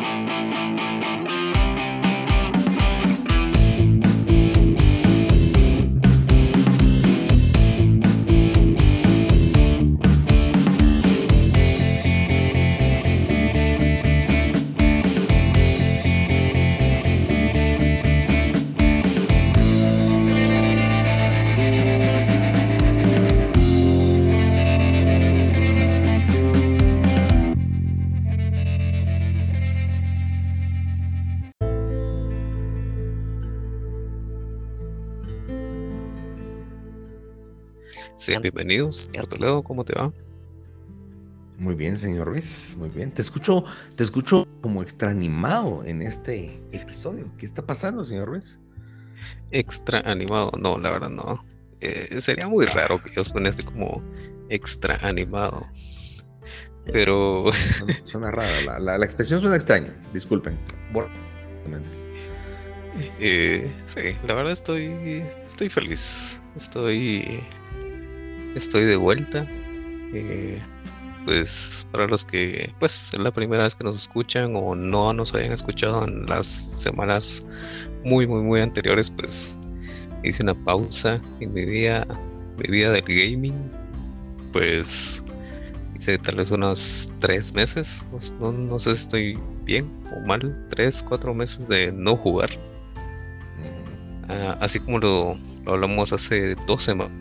Música Sean bienvenidos. Señor Toledo, ¿cómo te va? Muy bien, señor Ruiz, muy bien. Te escucho, te escucho como extra animado en este episodio. ¿Qué está pasando, señor Ruiz? Extra animado, no, la verdad no. Eh, sería muy raro que Dios ponerte como extra animado. Pero. Suena, rara, la, expresión suena extraña, disculpen. Eh, sí, la verdad estoy, estoy feliz. Estoy estoy de vuelta. Eh, pues para los que pues es la primera vez que nos escuchan o no nos hayan escuchado en las semanas muy muy muy anteriores pues hice una pausa en mi vida mi vida del gaming. Pues hice tal vez unos tres meses. No, sé si estoy bien o mal. Tres cuatro meses de no jugar. Ah, así como lo, lo hablamos hace dos semanas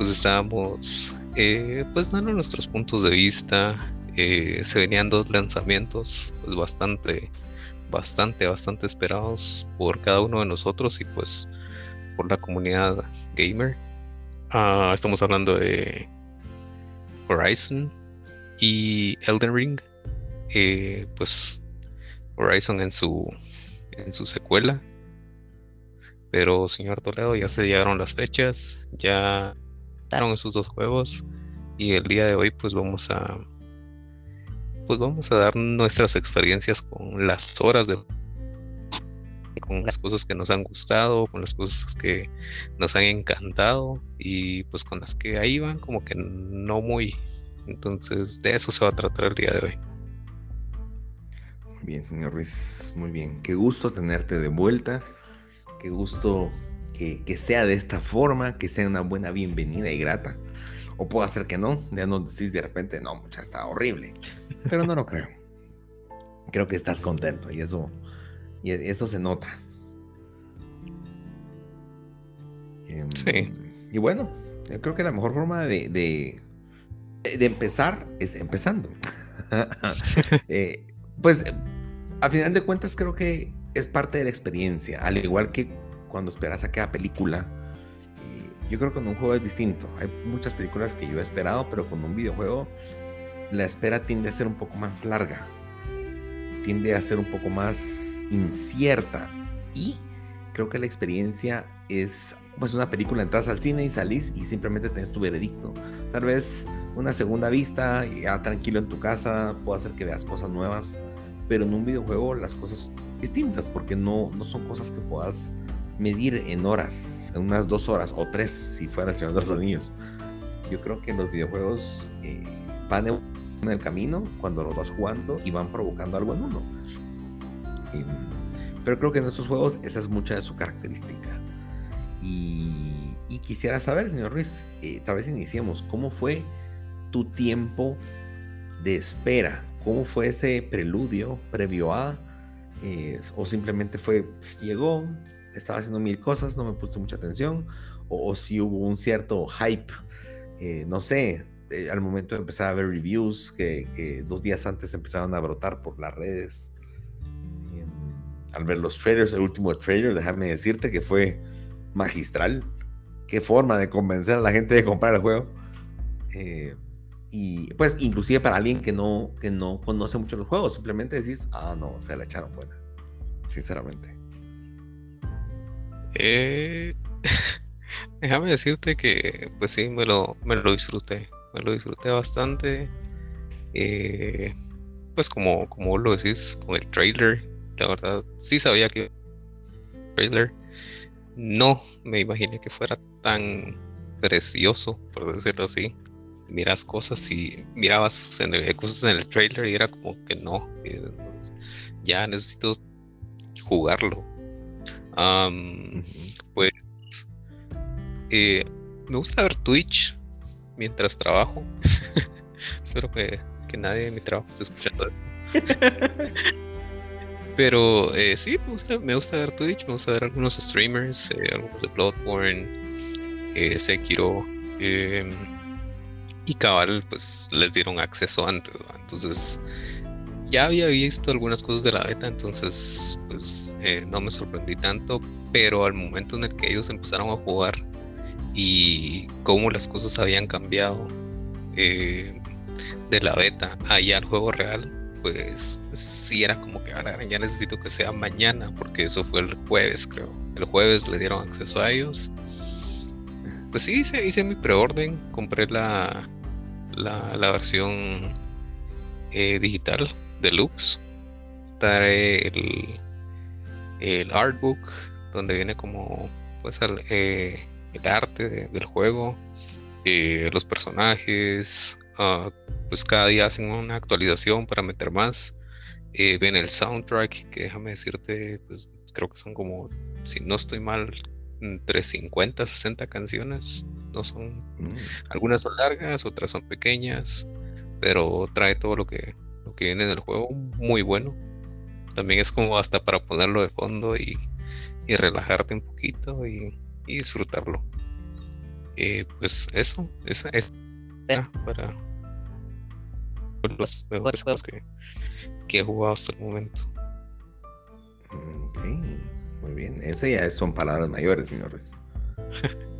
pues estábamos eh, pues dando nuestros puntos de vista. Eh, se venían dos lanzamientos pues bastante, bastante, bastante esperados por cada uno de nosotros y pues por la comunidad gamer. Ah, estamos hablando de Horizon y Elden Ring. Eh, pues Horizon en su en su secuela. Pero señor Toledo, ya se llegaron las fechas, ya esos dos juegos y el día de hoy pues vamos a pues vamos a dar nuestras experiencias con las horas de con las cosas que nos han gustado, con las cosas que nos han encantado y pues con las que ahí van como que no muy. Entonces de eso se va a tratar el día de hoy. Muy bien, señor Ruiz, muy bien. Qué gusto tenerte de vuelta. Qué gusto que, sea de esta forma, que sea una buena bienvenida y grata. O puede ser que no, ya no decís de repente, no, mucha está horrible. Pero no lo creo. Creo que estás contento y eso, y eso se nota. Em, sí. Y bueno, yo creo que la mejor forma de, de, empezar es empezando. Eh, pues a final de cuentas creo que es parte de la experiencia, al igual que cuando esperas a cada película. Y yo creo que con un juego es distinto. Hay muchas películas que yo he esperado, pero con un videojuego la espera tiende a ser un poco más larga. Tiende a ser un poco más incierta. Y creo que la experiencia es pues una película, entras al cine y salís y simplemente tenés tu veredicto. Tal vez una segunda vista, ya tranquilo en tu casa, puede hacer que veas cosas nuevas, pero en un videojuego las cosas distintas porque no, no son cosas que puedas medir en horas, en unas dos horas o tres si fuera el Señor de los Anillos. Yo creo que los videojuegos eh, van en el camino cuando los vas jugando y van provocando algo en uno. pero creo que en estos juegos esa es mucha de su característica. Y, quisiera saber, señor Ruiz, eh, tal vez iniciemos, ¿cómo fue tu tiempo de espera? ¿Cómo fue ese preludio previo a? Eh, o simplemente fue, pues, llegó, estaba haciendo mil cosas, no me puse mucha atención, o, si hubo un cierto hype, eh, no sé, eh, al momento de empezar a ver reviews que, dos días antes empezaron a brotar por las redes. Em, al ver los trailers, el último trailer, déjame decirte que fue magistral. Qué forma de convencer a la gente de comprar el juego. Eh, y pues inclusive para alguien que no, que no conoce mucho los juegos, simplemente decís, ah, no, se la echaron buena, sinceramente. Eh, déjame decirte que, pues sí, me lo, me lo disfruté. Me lo disfruté bastante. Eh, pues como, como lo decís con el trailer, la verdad, sí sabía que trailer. No me imaginé que fuera tan precioso, por decirlo así. miras cosas y mirabas en el, cosas en el trailer y era como que no, ya necesito jugarlo. Pues eh, me gusta ver Twitch mientras trabajo. Espero que, nadie de mi trabajo esté escuchando. Pero eh, sí, me gusta, me gusta ver Twitch, me gusta ver algunos streamers, eh, algunos de Bloodborne, eh, Sekiro. Em, y cabal, pues les dieron acceso antes, entonces ya había visto algunas cosas de la beta, entonces pues no me sorprendí tanto, pero al momento en el que ellos empezaron a jugar y cómo las cosas habían cambiado de la beta allá al juego real, pues sí era como que ahora ya necesito que sea mañana, porque eso fue el jueves, creo. El jueves le dieron acceso a ellos. Pues sí, hice, hice mi preorden, compré la, la, versión eh, digital deluxe. Daré el, el artbook, donde viene como pues el, eh, el arte del juego, eh, los personajes, uh, pues cada día hacen una actualización para meter más. Eh, ven el soundtrack, que déjame decirte, pues creo que son como, si no estoy mal, entre 50 60 canciones. No son, mm. algunas son largas, otras son pequeñas, pero trae todo lo que, lo que viene en el juego, muy bueno. También es como hasta para ponerlo de fondo y, relajarte un poquito y, disfrutarlo. Eh, pues eso, eso es para los mejores juegos que, he jugado hasta el momento. Ok, muy bien. Esas ya son palabras mayores, señores.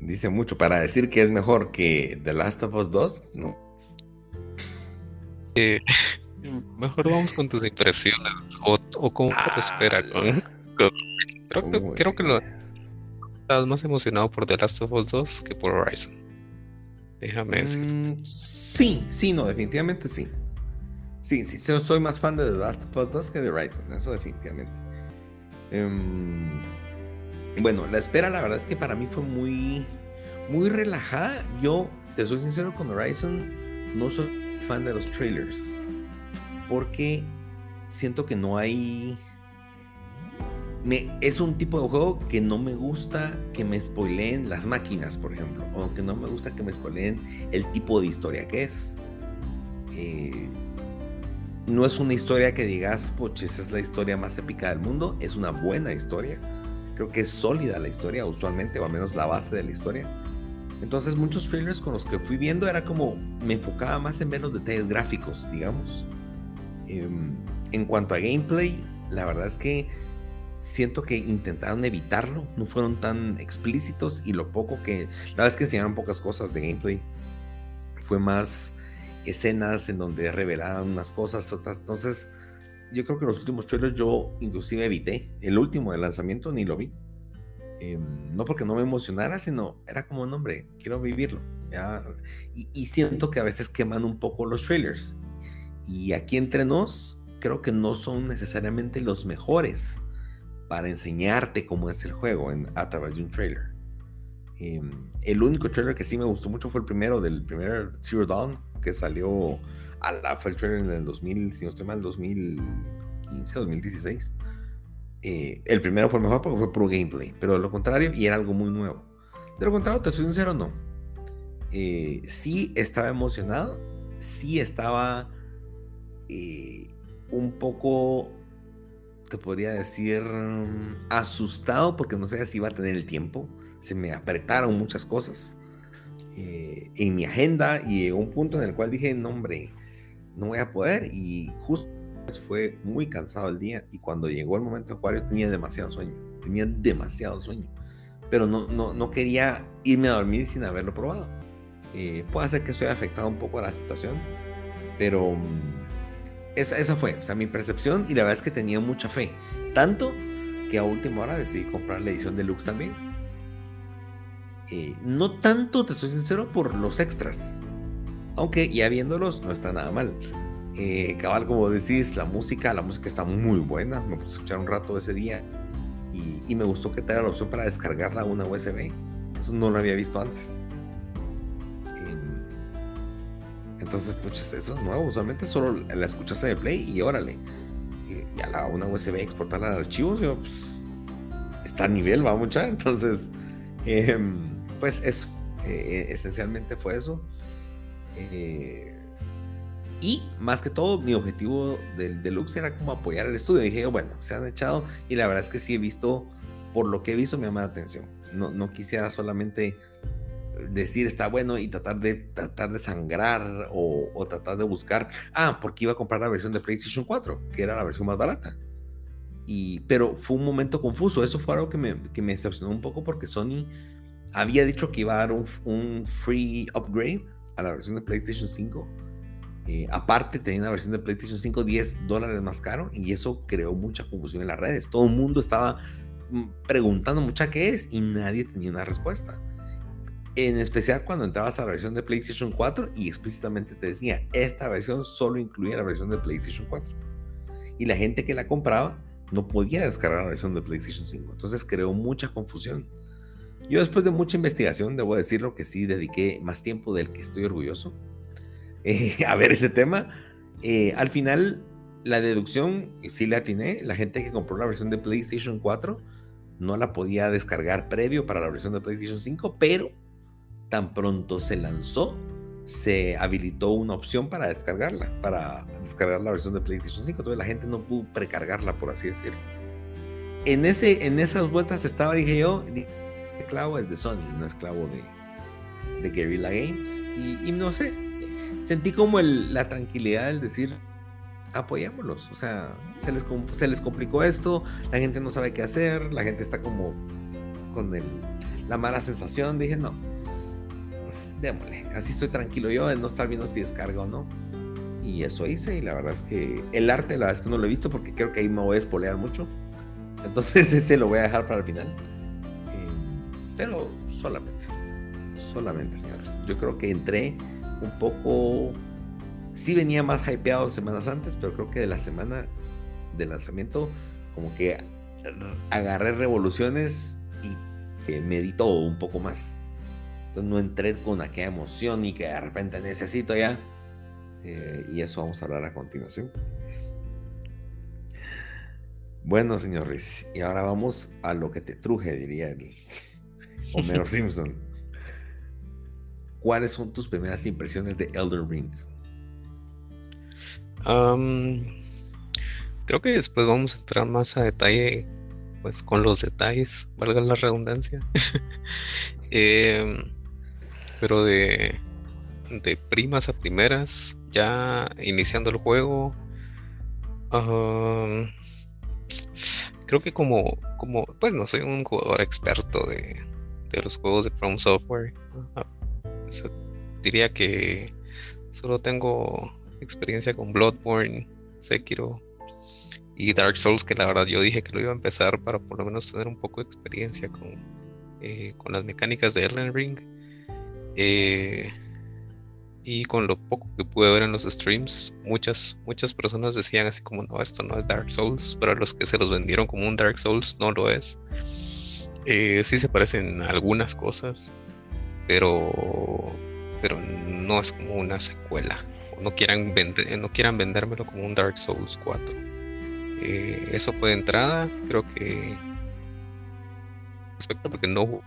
Dice mucho para decir que es mejor que The Last of Us 2, no. Eh, mejor vamos con tus impresiones o, o cómo te. Ah. Creo, que, creo que lo, estás más emocionado por The Last of Us 2 que por Horizon. Déjame decirte. Mm, sí, sí, no, definitivamente sí. Sí, sí, soy más fan de The Last of Us 2 que de Horizon, eso definitivamente. Em, bueno, la espera, la verdad es que para mí fue muy, muy relajada. Yo, te soy sincero con Horizon, no soy fan de los trailers. Porque siento que no hay es un tipo de juego que no me gusta que me spoileen las máquinas, por ejemplo, o que no me gusta que me spoileen el tipo de historia que es. Eh, no es una historia que digas, poche, esa es la historia más épica del mundo, es una buena historia. Creo que es sólida la historia, usualmente, o al menos la base de la historia. Entonces, muchos trailers con los que fui viendo era como me enfocaba más en ver los detalles gráficos, digamos. Em, en cuanto a gameplay, la verdad es que siento que intentaron evitarlo, no fueron tan explícitos y lo poco que, la verdad es que enseñaron pocas cosas de gameplay, fue más escenas en donde revelaron unas cosas, otras, entonces yo creo que los últimos trailers yo inclusive evité, el último de lanzamiento ni lo vi, em, no porque no me emocionara, sino era como, un hombre, quiero vivirlo, Y, siento que a veces queman un poco los trailers, y aquí entre nos, creo que no son necesariamente los mejores para enseñarte cómo es el juego en, a través de un trailer. Em, el único trailer que sí me gustó mucho fue el primero, del primer Zero Dawn, que salió a la, fue trailer en el 2000, si no estoy mal, 2015, 2016. Eh, el primero fue mejor porque fue pro gameplay, pero de lo contrario, y era algo muy nuevo. De lo contrario, te soy sincero, no. Eh, sí estaba emocionado, sí estaba eh, un poco te podría decir, mm, asustado porque no sé si iba a tener el tiempo. Se me apretaron muchas cosas eh, en mi agenda y llegó un punto en el cual dije, no hombre, no voy a poder. Y justo fue muy cansado el día y cuando llegó el momento de Acuario tenía demasiado sueño, tenía demasiado sueño. Pero no, no, no quería irme a dormir sin haberlo probado. Eh, puede ser que estoy afectado un poco a la situación, pero... Mm, esa, fue, o sea, mi percepción y la verdad es que tenía mucha fe. Tanto que a última hora decidí comprar la edición deluxe también. Eh, no tanto, te soy sincero, por los extras. Aunque ya viéndolos no está nada mal. Eh, cabal, como decís, la música, la música está muy buena. Me puse a escuchar un rato ese día y, me gustó que te la opción para descargarla a una USB. Eso no lo había visto antes. Entonces, pues eso es nuevo. Usualmente solo la escuchas en el play y órale. Y, a la, una USB exportarla al archivos, pues está a nivel, va mucha. Entonces, em, pues eso. Eh, esencialmente fue eso. Eh, y más que todo, mi objetivo del deluxe era como apoyar el estudio. dije, bueno, se han echado y la verdad es que sí he visto, por lo que he visto, me llama la atención. No, no quisiera solamente decir está bueno y tratar de tratar de sangrar o, tratar de buscar, ah, porque iba a comprar la versión de PlayStation 4, que era la versión más barata. Y, pero fue un momento confuso, eso fue algo que me, que me decepcionó un poco porque Sony había dicho que iba a dar un, free upgrade a la versión de PlayStation 5. Eh, aparte tenía una versión de PlayStation 5 10 dólares más caro y eso creó mucha confusión en las redes. Todo el mundo estaba mm, preguntando mucha qué es y nadie tenía una respuesta. En especial cuando entrabas a la versión de PlayStation 4 y explícitamente te decía, esta versión solo incluía la versión de PlayStation 4. Y la gente que la compraba no podía descargar la versión de PlayStation 5. Entonces creó mucha confusión. Yo después de mucha investigación, debo decirlo que sí dediqué más tiempo del que estoy orgulloso eh, a ver ese tema. Eh, al final, la deducción sí la atiné. La gente que compró la versión de PlayStation 4 no la podía descargar previo para la versión de PlayStation 5, pero tan pronto se lanzó, se habilitó una opción para descargarla, para descargar la versión de PlayStation 5. Entonces la gente no pudo precargarla, por así decirlo. En, ese, en esas vueltas estaba, dije yo, esclavo es de Sony, no esclavo de, de Guerrilla Games. Y, no sé, sentí como el, la tranquilidad del decir, apoyémoslos. O sea, se les, se les complicó esto, la gente no sabe qué hacer, la gente está como con el, la mala sensación. Dije, no, démosle. Así estoy tranquilo yo de no estar viendo si descarga o no. Y eso hice, y la verdad es que el arte, la verdad es que no lo he visto porque creo que ahí me voy a espolear mucho. Entonces ese lo voy a dejar para el final. Pero solamente, solamente, señores. Yo creo que entré un poco. Sí venía más hypeado semanas antes, pero creo que de la semana de lanzamiento, como que agarré revoluciones y medí todo un poco más. Entonces no entré con aquella emoción y que de repente necesito ya. Eh, y eso vamos a hablar a continuación. Bueno, señores, y ahora vamos a lo que te truje, diría el, Homero Simpson. ¿Cuáles son tus primeras impresiones de Elder Ring? creo que después vamos a entrar más a detalle, pues con los detalles, valga la redundancia. Em, pero de, de primas a primeras, ya iniciando el juego, creo que como, como, pues no soy un jugador experto de, de los juegos de From Software. Diría que solo tengo experiencia con Bloodborne, Sekiro y Dark Souls, que la verdad yo dije que lo iba a empezar para por lo menos tener un poco de experiencia con, eh, con las mecánicas de Elden Ring. Eh, y con lo poco que pude ver en los streams, muchas, muchas personas decían así como, no, esto no es Dark Souls, pero los que se los vendieron como un Dark Souls no lo es. Eh, sí se parecen algunas cosas, pero, pero no es como una secuela. No quieran, vender, no quieran vendérmelo como un Dark Souls 4. Eh, eso fue de entrada, creo que respecto porque no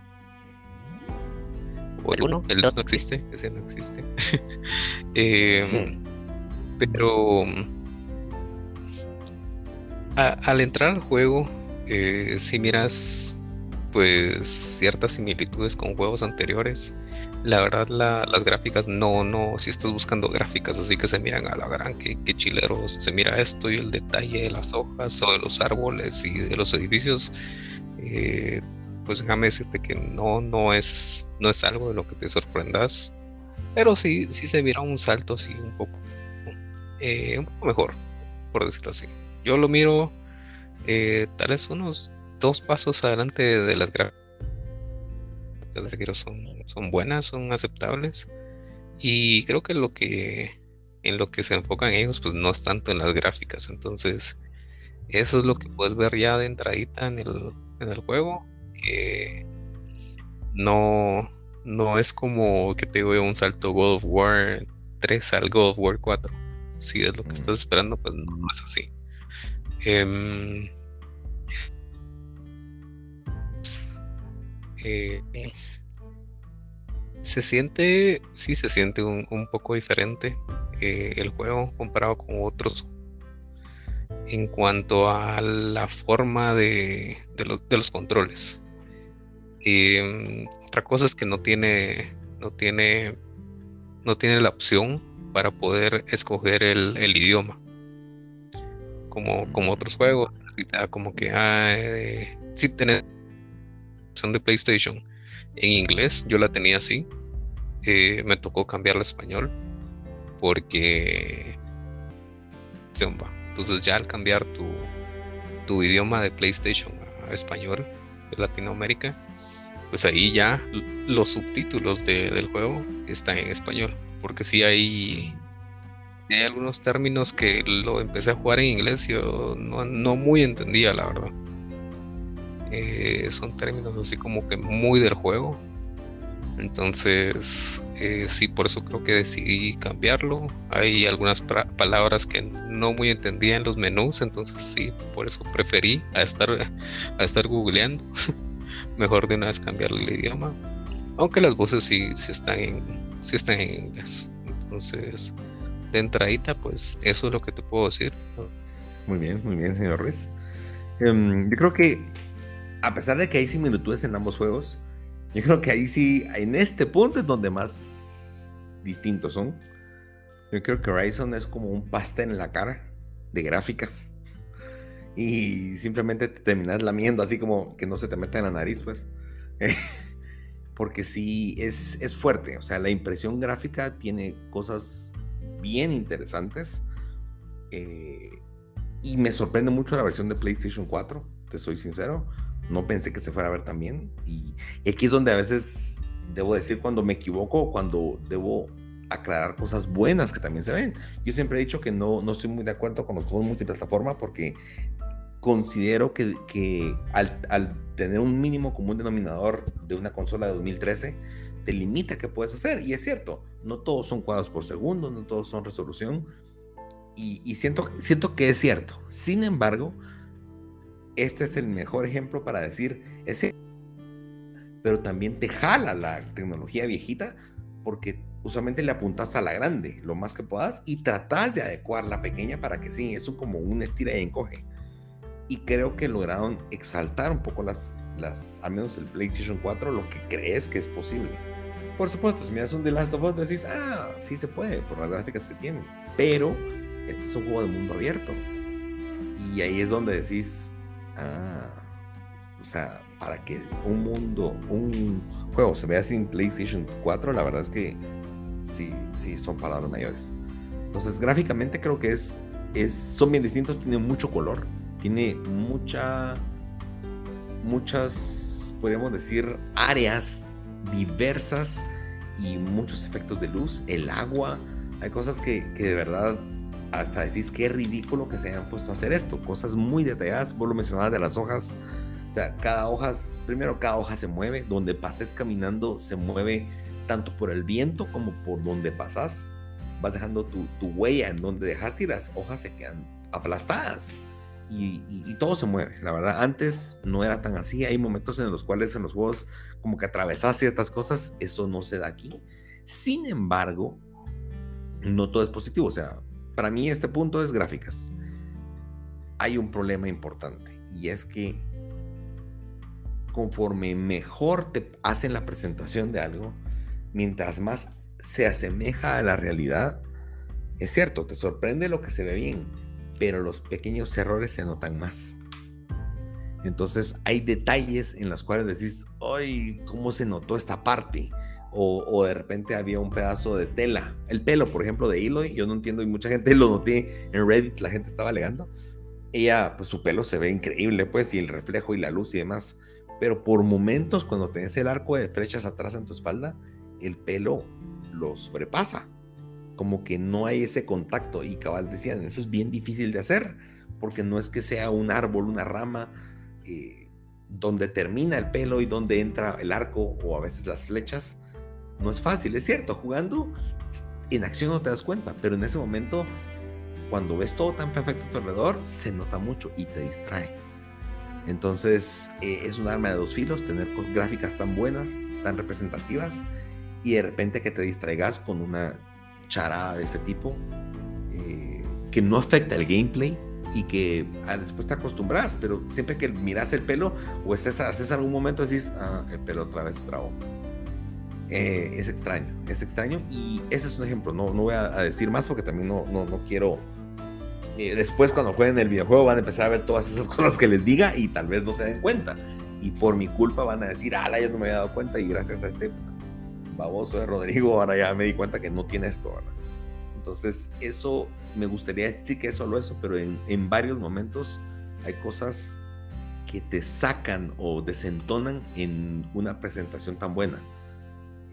el 2 no existe, ese no existe. Em, pero al entrar al juego, eh, si miras pues ciertas similitudes con juegos anteriores. La verdad, las gráficas no, no, si estás buscando gráficas así que se miran a la gran, que, chileros, se mira esto y el detalle de las hojas o de los árboles y de los edificios, eh, pues déjame decirte que no, no es, no es algo de lo que te sorprendas, pero sí, sí se mira un salto así un poco, eh, un poco mejor, por decirlo así. Yo lo miro eh, tal vez unos dos pasos adelante de las gráficas de son, son buenas, son aceptables. Y creo que lo que en lo que se enfocan ellos, pues no es tanto en las gráficas. Entonces, eso es lo que puedes ver ya de entradita en el, en el juego. Que no, no es como que te veo un salto God of War 3 al God of War 4. Si es lo que estás esperando, pues no, es así. Em, eh, se siente, sí se siente un, poco diferente eh, el juego comparado con otros en cuanto a la forma de, de, los controles. Y mm, otra cosa es que no tiene, no tiene, no tiene la opción para poder escoger el, idioma. Como, como otros juegos, como que ah, eh, si tenés son de PlayStation en inglés, yo la tenía así. Eh, me tocó cambiarla a español porque entonces ya al cambiar tu, tu idioma de PlayStation a español de Latinoamérica, pues ahí ya los subtítulos del juego están en español. Porque si hay, hay algunos términos que lo empecé a jugar en inglés, yo no, muy entendía, la verdad. Eh, son términos así como que muy del juego entonces, eh, sí, por eso creo que decidí cambiarlo. Hay algunas palabras que no muy entendía en los menús, entonces sí, por eso preferí a estar, a estar googleando. Mejor de una vez cambiar el idioma. Aunque las voces sí, sí, están, en, sí están en inglés. Entonces, de entradita, pues eso es lo que te puedo decir. Muy bien, muy bien, señor Ruiz. Em, yo creo que, a pesar de que hay similitudes en ambos juegos, yo creo que ahí sí, en este punto es donde más distintos son. Yo creo que Horizon es como un pastel en la cara de gráficas. Y simplemente te terminas lamiendo así como que no se te mete en la nariz, pues. Porque sí, es, es fuerte. O sea, la impresión gráfica tiene cosas bien interesantes. Eh, y me sorprende mucho la versión de PlayStation 4, te soy sincero no pensé que se fuera a ver también. Y, aquí es donde a veces debo decir cuando me equivoco, cuando debo aclarar cosas buenas que también se ven. Yo siempre he dicho que no, no estoy muy de acuerdo con los juegos multiplataforma porque considero que, que al, al, tener un mínimo común denominador de una consola de 2013, te limita qué puedes hacer. Y es cierto, no todos son cuadros por segundo, no todos son resolución. Y, y siento, siento que es cierto. Sin embargo, este es el mejor ejemplo para decir, ese, pero también te jala la tecnología viejita porque usualmente le apuntas a la grande lo más que puedas y tratas de adecuar la pequeña para que sí, eso como un estira y encoge. Y creo que lograron exaltar un poco las, las, al menos el PlayStation 4, lo que crees que es posible. Por supuesto, si miras un The Last of Us, decís, ah, sí se puede, por las gráficas que tiene. Pero este es un juego de mundo abierto. Y ahí es donde decís, Ah, o sea, para que un mundo, un juego se vea sin PlayStation 4, la verdad es que sí, sí, son palabras mayores. Entonces, gráficamente creo que es, es, son bien distintos, tiene mucho color, tiene mucha, muchas, podríamos decir, áreas diversas y muchos efectos de luz, el agua, hay cosas que, que de verdad hasta decís qué ridículo que se hayan puesto a hacer esto. Cosas muy detalladas, vos lo mencionabas de las hojas. O sea, cada hoja, primero cada hoja se mueve, donde pases caminando se mueve tanto por el viento como por donde pasas. Vas dejando tu, huella en donde dejaste y las hojas se quedan aplastadas. Y, y, todo se mueve, la verdad. Antes no era tan así. Hay momentos en los cuales en los juegos como que atravesas ciertas cosas. Eso no se da aquí. Sin embargo, no todo es positivo. O sea, para mí este punto es gráficas. Hay un problema importante y es que conforme mejor te hacen la presentación de algo, mientras más se asemeja a la realidad, es cierto, te sorprende lo que se ve bien, pero los pequeños errores se notan más. Entonces hay detalles en los cuales decís, ¡ay! ¿Cómo se notó esta parte? O, de repente había un pedazo de tela. El pelo, por ejemplo, de Eloy, yo no entiendo y mucha gente lo noté en Reddit, la gente estaba alegando. Ella, pues su pelo se ve increíble, pues, y el reflejo y la luz y demás. Pero por momentos, cuando tenés el arco de flechas atrás en tu espalda, el pelo lo sobrepasa. Como que no hay ese contacto. Y cabal decían, eso es bien difícil de hacer, porque no es que sea un árbol, una rama, eh, donde termina el pelo y donde entra el arco o a veces las flechas no es fácil, es cierto, jugando en acción no te das cuenta, pero en ese momento, cuando ves todo tan perfecto a tu alrededor, se nota mucho y te distrae. Entonces, eh, es un arma de dos filos tener gráficas tan buenas, tan representativas, y de repente que te distraigas con una charada de ese tipo, eh, que no afecta el gameplay y que ah, después te acostumbras, pero siempre que miras el pelo o estés, haces algún momento decís, ah, el pelo otra vez trabó. Eh, es extraño, es extraño y ese es un ejemplo, no, no voy a, decir más porque también no, no, no quiero... Eh, después cuando jueguen el videojuego van a empezar a ver todas esas cosas que les diga y tal vez no se den cuenta. Y por mi culpa van a decir, ah, ya no me había dado cuenta y gracias a este baboso de Rodrigo ahora ya me di cuenta que no tiene esto, ¿verdad? Entonces eso me gustaría decir que es solo eso, pero en, en varios momentos hay cosas que te sacan o desentonan en una presentación tan buena.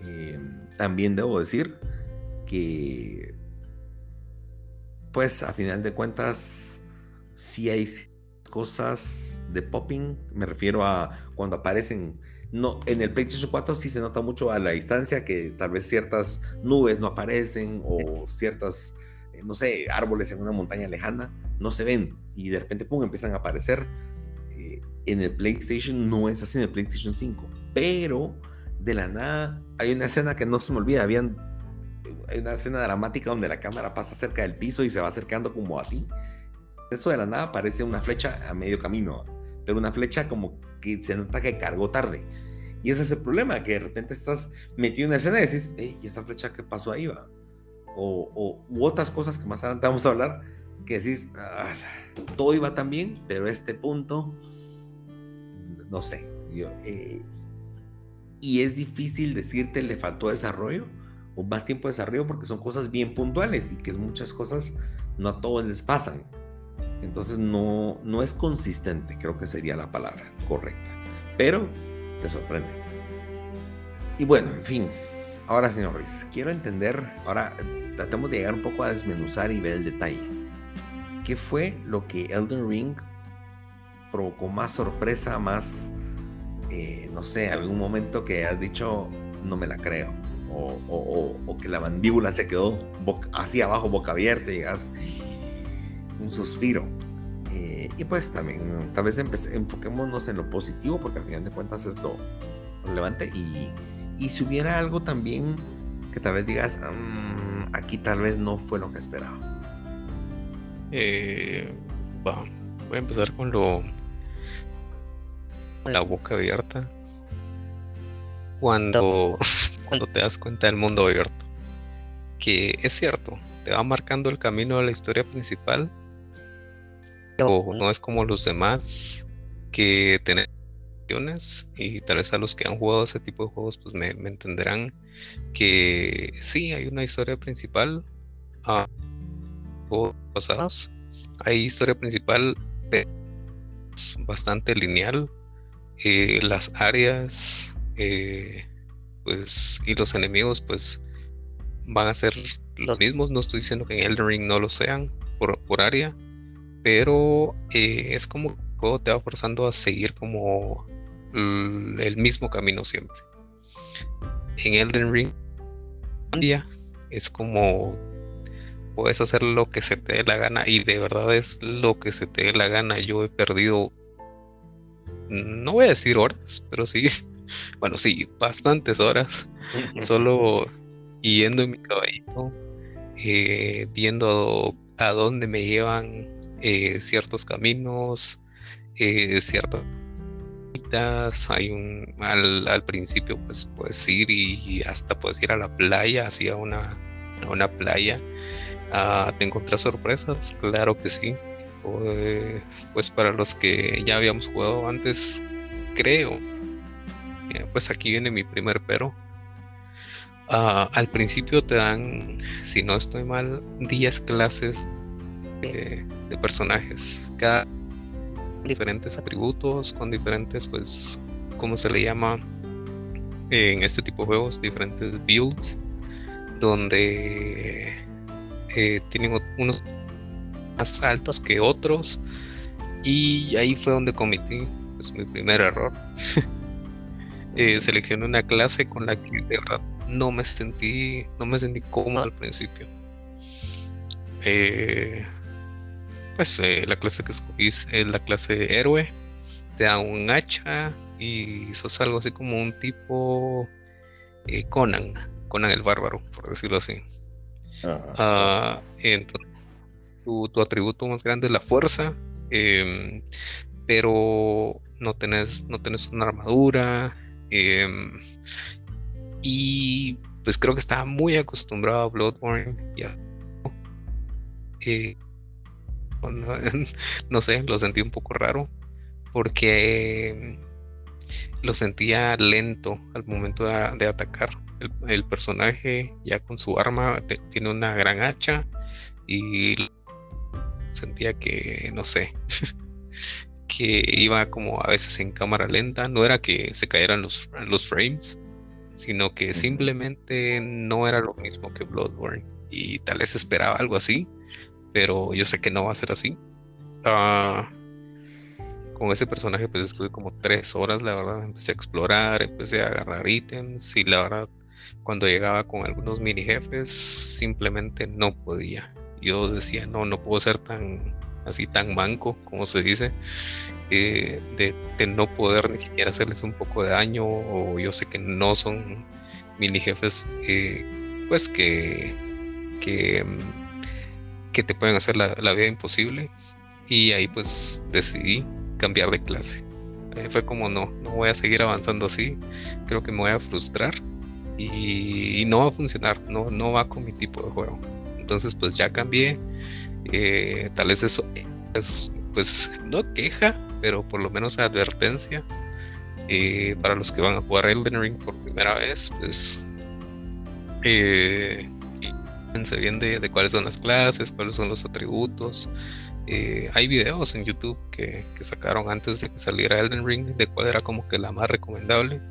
Eh, también debo decir que, pues a final de cuentas, si hay cosas de popping, me refiero a cuando aparecen, no, en el PlayStation 4 sí se nota mucho a la distancia que tal vez ciertas nubes no aparecen o ciertas, eh, no sé, árboles en una montaña lejana no se ven y de repente, pum, empiezan a aparecer. Eh, en el PlayStation no es así en el PlayStation 5, pero de la nada, hay una escena que no se me olvida, habían hay una escena dramática donde la cámara pasa cerca del piso y se va acercando como a ti. Eso de la nada parece una flecha a medio camino, pero una flecha como que se nota que cargó tarde. Y ese es el problema, que de repente estás metido en una escena y dices, ¿y esa flecha qué pasó ahí va? O, u otras cosas que más adelante vamos a hablar, que decís, ah, todo iba tan pero este punto, no sé, yo, eh, y es difícil decirte le faltó desarrollo o más tiempo de desarrollo porque son cosas bien puntuales y que muchas cosas no a todos les pasan. Entonces no, no es consistente, creo que sería la palabra correcta. Pero te sorprende. Y bueno, en fin. Ahora, señor Ruiz, quiero entender, ahora tratemos de llegar un poco a desmenuzar y ver el detalle. ¿Qué fue lo que Elden Ring provocó más sorpresa, más eh, no sé, algún momento que has dicho, no me la creo, o, que la mandíbula se quedó así abajo, boca abierta, y digas, un suspiro. Eh, y pues también, tal vez enfoquémonos en lo positivo, porque al final de cuentas es lo relevante. Y, y si hubiera algo también que tal vez digas, mm, aquí tal vez no fue lo que esperaba. Eh, voy a empezar con lo la boca abierta cuando, cuando te das cuenta del mundo abierto. Que es cierto, te va marcando el camino a la historia principal. O no es como los demás que tienen y tal vez a los que han jugado ese tipo de juegos pues me, entenderán que sí hay una historia principal a juegos pasados hay historia principal bastante lineal eh, las áreas eh, pues, y los enemigos pues van a ser los mismos. No estoy diciendo que en Elden Ring no lo sean por, por área, pero eh, es como el juego te va forzando a seguir como el mismo camino siempre. En Elden Ring es como puedes hacer lo que se te dé la gana y de verdad es lo que se te dé la gana. Yo he perdido no voy a decir horas, pero sí, bueno, sí, bastantes horas, solo yendo en mi caballito, eh, viendo a dónde me llevan eh, ciertos caminos, eh, ciertas hay un al, principio pues puedes ir y, hasta puedes ir a la playa hacia una, una playa. Ah, te encontrás sorpresas claro que sí pues para los que ya habíamos jugado antes, creo, pues aquí viene mi primer pero. Ah, al principio te dan, si no estoy mal, 10 clases de, personajes, cada diferentes atributos, con diferentes, pues, ¿cómo se le llama? En este tipo de juegos, diferentes builds, donde eh, tienen unos más altos que otros. Y ahí fue donde cometí pues, mi primer error. eh, seleccioné una clase con la que de verdad no me sentí, no me sentí cómodo al principio. Eh, pues eh, la clase que escogís es la clase héroe, te da un hacha y sos algo así como un tipo eh, Conan, Conan el bárbaro, por decirlo así. Ah, entonces, tu, atributo más grande es la fuerza, em, pero no tenés, no tenés una armadura. Em, y pues creo que estaba muy acostumbrado a Bloodborne. Eh, no, sé, lo sentí un poco raro porque lo sentía lento al momento de, atacar. El, personaje ya con su arma tiene una gran hacha y sentía que, no sé, que iba como a veces en cámara lenta. No era que se cayeran los, los frames, sino que simplemente no era lo mismo que Bloodborne. Y tal vez esperaba algo así, pero yo sé que no va a ser así. Ah, con ese personaje pues estuve como tres horas, la verdad, empecé a explorar, empecé a agarrar ítems y la verdad cuando llegaba con algunos mini jefes simplemente no podía. Yo decía, no, no puedo ser tan así tan manco, como se dice, eh, de, no poder ni siquiera hacerles un poco de daño o yo sé que no son mini jefes eh, pues que, que, te pueden hacer la, la vida imposible y ahí pues decidí cambiar de clase. fue como no, no voy a seguir avanzando así, creo que me voy a frustrar y, no va a funcionar, no, no va con mi tipo de juego. Entonces pues ya cambié, eh, tal vez eso es pues no queja, pero por lo menos advertencia. Eh, para los que van a jugar Elden Ring por primera vez, pues eh, bien de, cuáles son las clases, cuáles son los atributos, eh, hay videos en YouTube que, sacaron antes de que saliera Elden Ring de cuál era como que la más recomendable.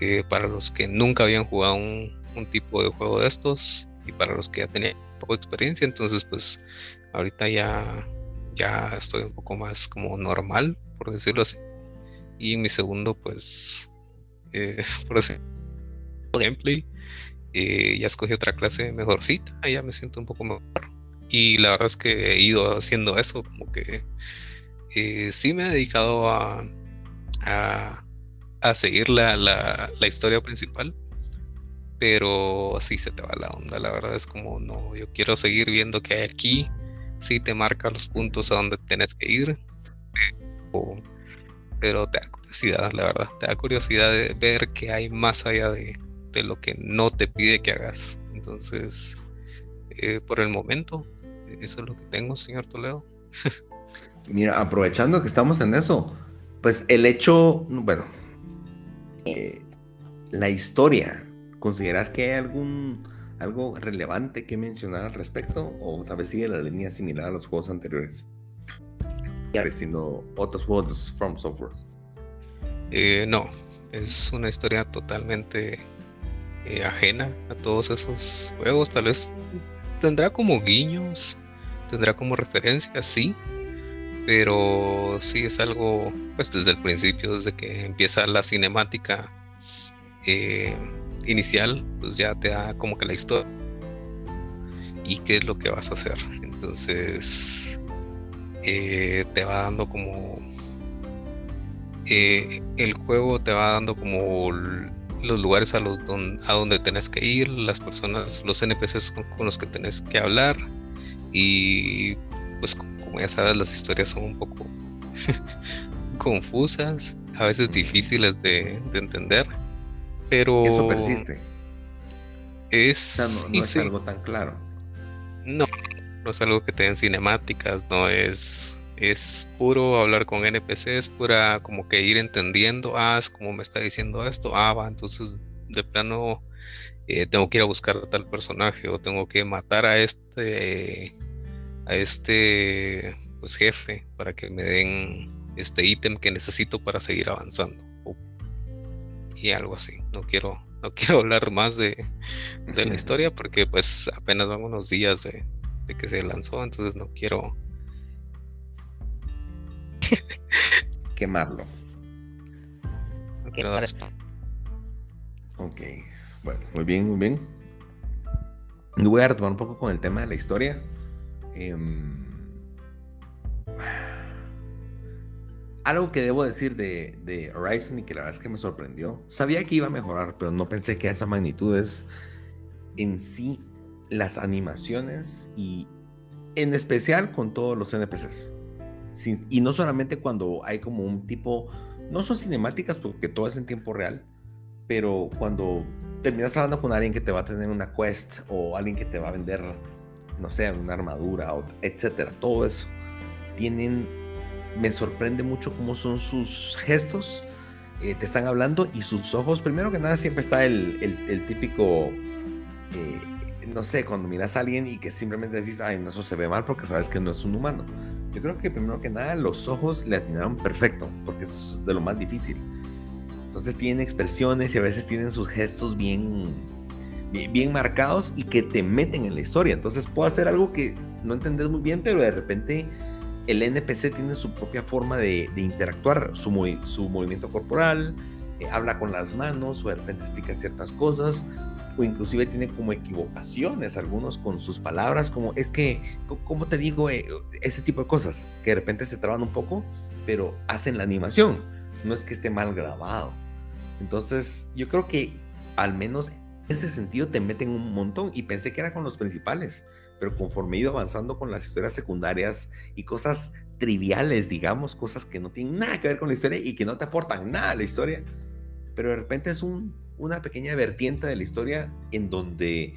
Eh, para los que nunca habían jugado un, tipo de juego de estos y para los que ya tenían poco experiencia entonces pues ahorita ya ya estoy un poco más como normal por decirlo así. Y mi segundo pues eh, por ejemplo gameplay ya escogí otra clase mejorcita ya me siento un poco mejor. Y la verdad es que he ido haciendo eso, como que eh, sí me he dedicado a, a, seguir la, la, historia principal, pero así se te va la onda, la verdad es como, no, yo quiero seguir viendo hay aquí, sí te marca los puntos a donde tienes que ir, pero, te da curiosidad, la verdad, te da curiosidad de ver qué hay más allá de, de lo que no te pide que hagas. Entonces, eh, por el momento, eso es lo que tengo, señor Toledo. Mira, aprovechando que estamos en eso, pues el hecho, bueno, eh, la historia, ¿consideras que hay algún algo relevante que mencionar al respecto? ¿O sabes sigue la línea similar a los juegos anteriores? Pareciendo otros juegos From Software. Eh, no, es una historia totalmente eh, ajena a todos esos juegos. Tal vez tendrá como guiños tendrá como referencia, sí, pero sí es algo, pues desde el principio, desde que empieza la cinemática eh, inicial, pues ya te da como que la historia y qué es lo que vas a hacer. Entonces, eh, te va dando como... Eh, el juego te va dando como los lugares a, los a donde tenés que ir, las personas, los NPCs con los que tenés que hablar, y pues como ya sabes, las historias son un poco confusas, a veces difíciles de, entender, pero... Eso persiste. Es, no, es algo tan claro. No, no es algo que te den cinemáticas, no es es puro hablar con NPC, es pura como que ir entendiendo, ah, es como me está diciendo esto, ah, va, entonces de plano eh, tengo que ir a buscar a tal personaje o tengo que matar a este a este pues, jefe para que me den este ítem que necesito para seguir avanzando y algo así no quiero no quiero hablar más de, de la historia porque pues apenas van unos días de, que se lanzó entonces no quiero quemarlo ok Bueno, muy bien, muy bien. Voy a retomar un poco con el tema de la historia. Em, algo que debo decir de, de, Horizon y que la verdad es que me sorprendió. Sabía que iba a mejorar, pero no pensé que a esa magnitud es en sí las animaciones y en especial con todos los NPCs. y no solamente cuando hay como un tipo, no son cinemáticas porque todo es en tiempo real, pero cuando terminas hablando con alguien que te va a tener una quest o alguien que te va a vender, no sé, una armadura, etcétera, todo eso, tienen, me sorprende mucho cómo son sus gestos, eh, te están hablando y sus ojos, primero que nada siempre está el, el, típico... Eh, no sé, cuando miras a alguien y que simplemente decís, ay, no, eso se ve mal porque sabes que no es un humano. Yo creo que primero que nada los ojos le atinaron perfecto, porque es de lo más difícil. Entonces tienen expresiones y a veces tienen sus gestos bien, bien, marcados y que te meten en la historia. Entonces puedo hacer algo que no entendés muy bien, pero de repente el NPC tiene su propia forma de, interactuar, su, movimiento corporal, eh, habla con las manos o de repente explica ciertas cosas o inclusive tiene como equivocaciones algunos con sus palabras, como es que, ¿cómo te digo? Eh, ese tipo de cosas que de repente se traban un poco, pero hacen la animación, no es que esté mal grabado. Entonces, yo creo que al menos en ese sentido te meten un montón y pensé que era con los principales, pero conforme he ido avanzando con las historias secundarias y cosas triviales, digamos, cosas que no tienen nada que ver con la historia y que no te aportan nada a la historia, pero de repente es un una pequeña vertiente de la historia en donde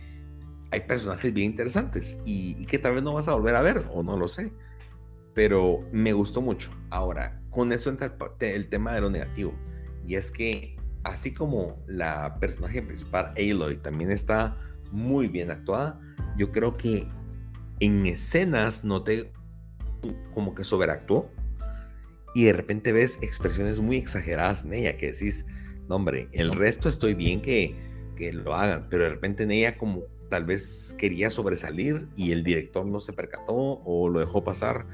hay personajes bien interesantes y, que tal vez no vas a volver a ver o no lo sé. Pero me gustó mucho. Ahora, con eso entra el, tema de lo negativo. Y es que así como la personaje principal, Aloy, también está muy bien actuada, yo creo que en escenas noté como que sobreactuó y de repente ves expresiones muy exageradas en ella que decís, no, hombre, el resto estoy bien que, que lo hagan, pero de repente en ella como tal vez quería sobresalir y el director no se percató o lo dejó pasar.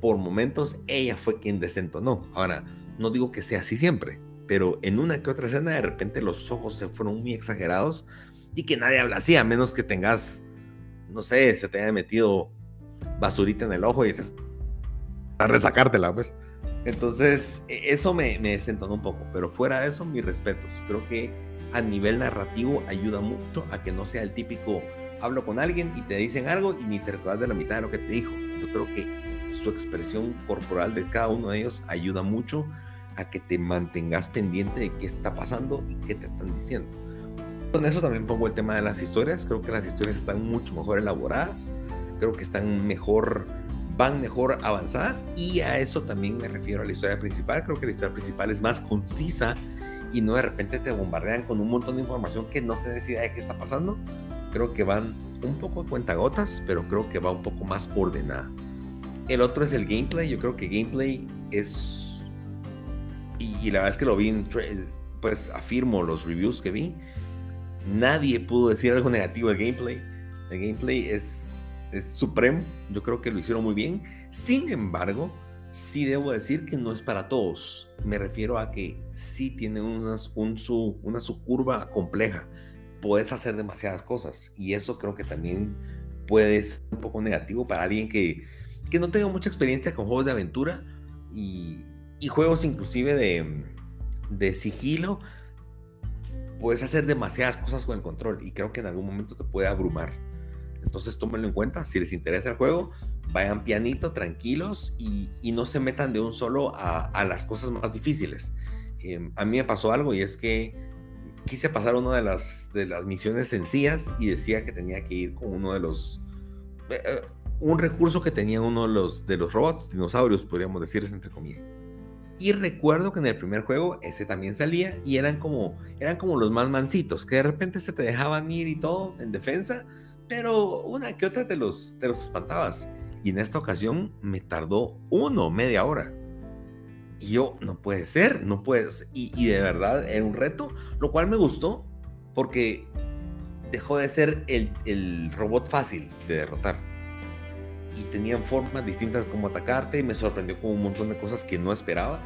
Por momentos ella fue quien desentonó. Ahora, no digo que sea así siempre, pero en una que otra escena de repente los ojos se fueron muy exagerados y que nadie habla así, a menos que tengas, no sé, se te haya metido basurita en el ojo y dices, a resacártela, pues. Entonces, e, eso me, me desentonó un poco, pero fuera de eso, mis respetos. Creo que a nivel narrativo ayuda mucho a que no sea el típico hablo con alguien y te dicen algo y ni te recuerdas de la mitad de lo que te dijo. Yo creo que su expresión corporal de cada uno de ellos ayuda mucho a que te mantengas pendiente de qué está pasando y qué te están diciendo. Con eso también pongo el tema de las historias. Creo que las historias están mucho mejor elaboradas. Creo que están mejor van mejor avanzadas y a eso también me refiero a la historia principal. Creo que la historia principal es más concisa y no de repente te bombardean con un montón de información que no te idea de qué está pasando. Creo que van un poco a cuentagotas, pero creo que va un poco más ordenada. El otro es el gameplay. Yo creo que gameplay es... Y, la verdad es que lo vi, en, pues afirmo los reviews que vi. Nadie pudo decir algo negativo del gameplay. El gameplay es es supremo. Yo creo que lo hicieron muy bien. Sin embargo, sí debo decir que no es para todos. Me refiero a que sí tiene una, un, su, una subcurva compleja. Puedes hacer demasiadas cosas y eso creo que también puede ser un poco negativo para alguien que, que no tenga mucha experiencia con juegos de aventura y, y juegos inclusive de, de sigilo. Puedes hacer demasiadas cosas con el control y creo que en algún momento te puede abrumar. Entonces tómenlo en cuenta, si les interesa el juego, vayan pianito, tranquilos y, no se metan de un solo a, las cosas más difíciles. Em, a mí me pasó algo y es que quise pasar una de las, de las misiones sencillas y decía que tenía que ir con uno de los... Eh, eh, un recurso que tenía uno de los, de los robots, dinosaurios, podríamos decirles entre comillas. Y recuerdo que en el primer juego ese también salía y eran como, eran como los más mansitos, que de repente se te dejaban ir y todo en defensa, pero una que otra te los, te los espantabas. Y en esta ocasión me tardó uno, media hora. Y yo, no puede ser, no puede Y, y de verdad era un reto, lo cual me gustó porque dejó de ser el, el robot fácil de derrotar. Y tenían formas distintas como atacarte y me sorprendió con un montón de cosas que no esperaba.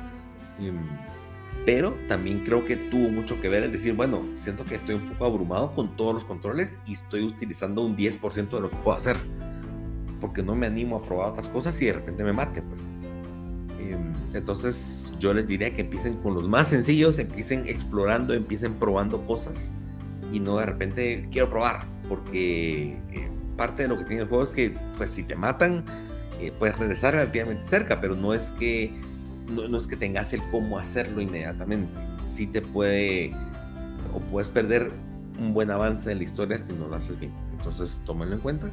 pero también creo que tuvo mucho que ver el decir, bueno, siento que estoy un poco abrumado con todos los controles y estoy utilizando un 10% de lo que puedo hacer, porque no me animo a probar otras cosas y de repente me mate, pues. Em, entonces yo les diría que empiecen con los más sencillos, empiecen explorando, empiecen probando cosas y no de repente quiero probar, porque eh, parte de lo que tiene el juego es que pues si te matan, eh, puedes regresar relativamente cerca, pero no es que no, es que tengas el cómo hacerlo inmediatamente. Sí te puede o puedes perder un buen avance de la historia si no lo haces bien. Entonces, tómenlo en cuenta.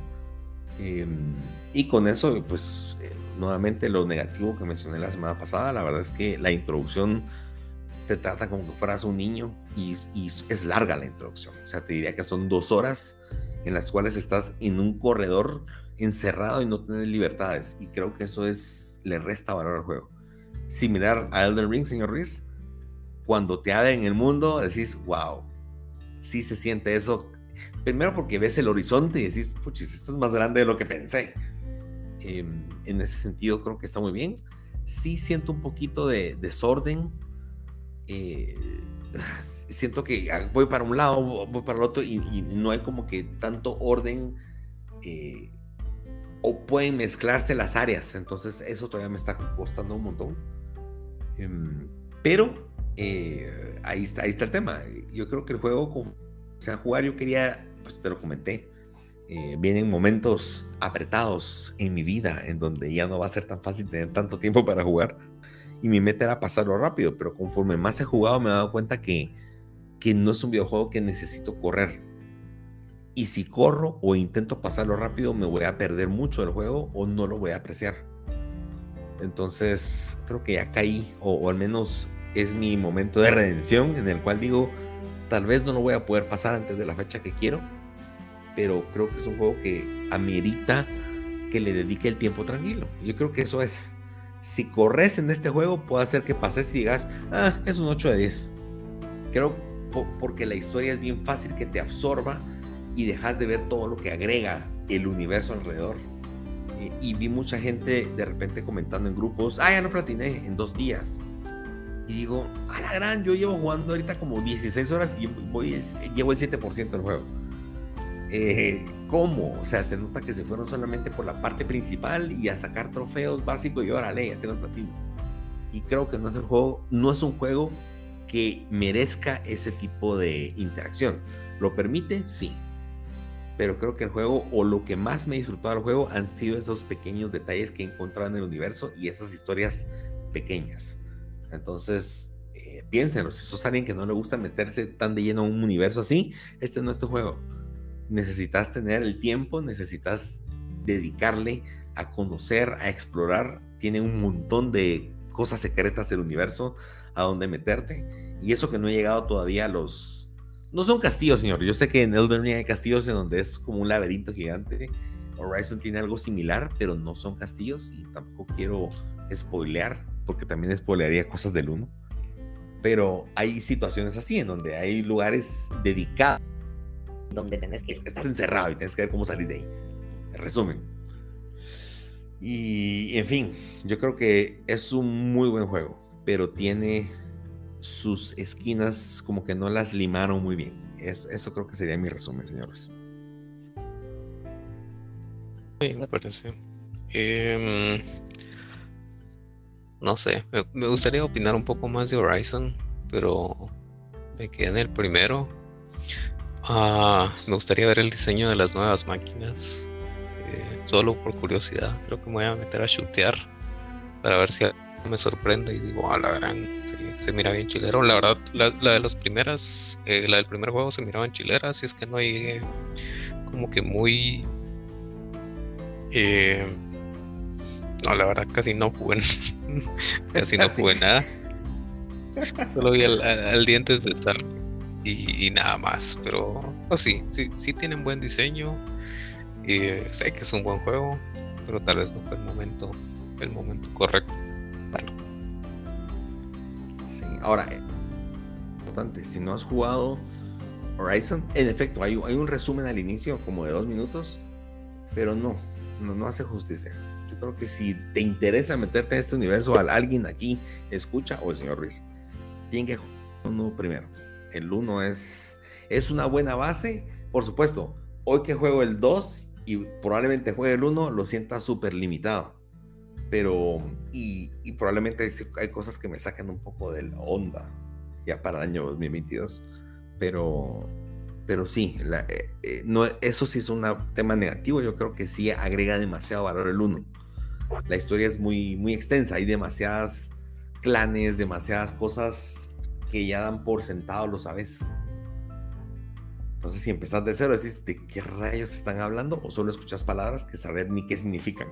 Em, y con eso, pues, eh, nuevamente lo negativo que mencioné la semana pasada, la verdad es que la introducción te trata como que fueras un niño y es larga la introducción. O sea, te diría que son dos horas en las cuales estás en un corredor encerrado y no tienes libertades. Y creo que eso es, le resta valor al juego. Similar a Elden Ring, señor Ruiz, cuando te en el mundo, decís, wow, sí se siente eso. Primero porque ves el horizonte y decís, puchis, esto es más grande de lo que pensé. Em, en ese sentido creo que está muy bien. Sí siento un poquito de desorden. Eh, siento que voy para un lado, voy para el otro y, no hay como que tanto orden eh, o pueden mezclarse las áreas. Entonces eso todavía me está costando un montón. Em, pero eh, ahí, está, ahí está el tema. Yo creo que el juego, o sea, jugar, yo quería, pues te lo comenté, eh, vienen momentos apretados en mi vida en donde ya no va a ser tan fácil tener tanto tiempo para jugar. Y mi meta era pasarlo rápido, pero conforme más he jugado me he dado cuenta que que no es un videojuego que necesito correr. Y si corro o intento pasarlo rápido, me voy a perder mucho del juego o no lo voy a apreciar. Entonces, creo que ya caí, o, al menos es mi momento de redención en el cual digo, tal vez no lo voy a poder pasar antes de la fecha que quiero, pero creo que es un juego que amerita que le dedique el tiempo tranquilo. Yo creo que eso es. Si corres en este juego, puede hacer que pases y digas, ah, es un 8 de 10. Creo porque la historia es bien fácil que te absorba y dejas de ver todo lo que agrega el universo alrededor. y vi mucha gente de repente comentando en grupos, ah, ya no platiné en dos días. Y digo, a la gran, yo llevo jugando ahorita como 16 horas y voy, llevo el 7% del juego. Eh, ¿Cómo? O sea, se nota que se fueron solamente por la parte principal y a sacar trofeos básicos y órale, ya tengo el platino. Y creo que no es el juego, no es un juego que merezca ese tipo de interacción. ¿Lo permite? Sí. Pero creo que el juego, o lo que más me he disfrutado del juego, han sido esos pequeños detalles que he en el universo y esas historias pequeñas. Entonces, eh, piénsenlo, si sos alguien que no le gusta meterse tan de lleno a un universo así, este no es tu juego. Necesitas tener el tiempo, necesitas dedicarle a conocer, a explorar. Tiene un montón de cosas secretas del universo a dónde meterte. Y eso que no he llegado todavía a los... No son castillos, señor. Yo sé que en Elden Ring hay castillos en donde es como un laberinto gigante. Horizon tiene algo similar, pero no son castillos y tampoco quiero spoilear, porque también spoilearía cosas del 1. Pero hay situaciones así, en donde hay lugares dedicados, donde tenés que estás encerrado y tienes que ver cómo salir de ahí. En resumen. Y en fin, yo creo que es un muy buen juego pero tiene sus esquinas como que no las limaron muy bien. eso creo que sería mi resumen, señores. Sí, me parece. Em, no sé, me, gustaría opinar un poco más de Horizon, pero me quedé en el primero. Ah, me gustaría ver el diseño de las nuevas máquinas, eh, solo por curiosidad. Creo que me voy a meter a shootear para ver si me sorprende y digo, a la gran, se mira bien chilero. La verdad, la, de las primeras, eh, la del primer juego se miraba en chilera, así es que no hay eh, como que muy... Eh, no, la verdad casi no jugué, casi no jugué nada. Solo vi al, dientes de estar y, nada más, pero pues sí, sí, sí tienen buen diseño. Y sé que es un buen juego, pero tal vez no fue el momento, el momento correcto. Ahora, eh, importante, si no has jugado Horizon, en efecto, hay, un resumen al inicio como de dos minutos, pero no, no, no hace justicia. Yo creo que si te interesa meterte en este universo, alguien aquí escucha, o el señor Ruiz, tienen que jugar uno primero. El 1 es, es una buena base. Por supuesto, hoy que juego el 2 y probablemente juegue el 1, lo sienta súper limitado. Pero, y, y, probablemente hay cosas que me sacan un poco de la onda ya para el año 2022. Pero, pero sí, eh, eh, no, eso sí es un tema negativo. Yo creo que sí agrega demasiado valor el 1. La historia es muy, muy extensa. Hay demasiadas clanes, demasiadas cosas que ya dan por sentado, lo sabes. Entonces, si empezás de cero, decís de qué rayos están hablando o solo escuchas palabras que saber ni qué significan.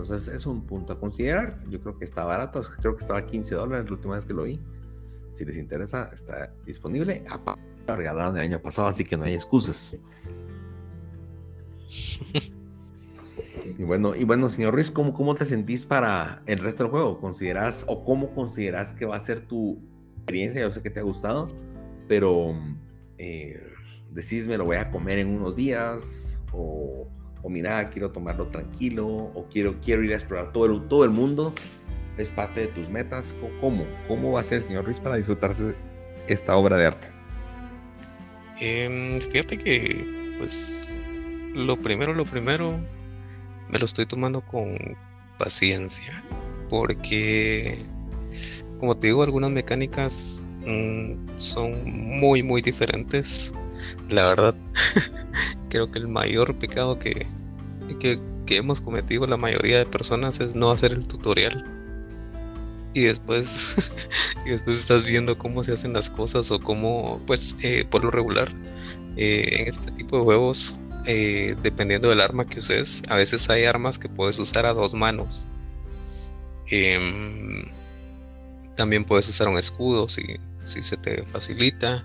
Entonces, es un punto a considerar. Yo creo que está barato. Creo que estaba a 15 dólares la última vez que lo vi. Si les interesa, está disponible. Lo regalaron el año pasado, así que no hay excusas. Y bueno, y bueno, señor Ruiz, ¿cómo, ¿cómo te sentís para el resto del juego? ¿Consideras o cómo consideras que va a ser tu experiencia? Yo sé que te ha gustado, pero eh, decís, me lo voy a comer en unos días, o, o mira, quiero tomarlo tranquilo, o quiero, quiero ir a explorar todo el, todo el mundo. ¿Es parte de tus metas? ¿Cómo? ¿Cómo va a ser, señor Ruiz, para disfrutarse esta obra de arte? Em, fíjate que, pues, lo primero, lo primero, me lo estoy tomando con paciencia, porque, como te digo, algunas mecánicas mm, son muy, muy diferentes. La verdad, creo que el mayor pecado que, que, que hemos cometido la mayoría de personas es no hacer el tutorial. Y después y después estás viendo cómo se hacen las cosas o cómo pues eh, por lo regular eh, en este tipo de juegos eh, dependiendo del arma que uses a veces hay armas que puedes usar a dos manos. Em, también puedes usar un escudo si, si se te facilita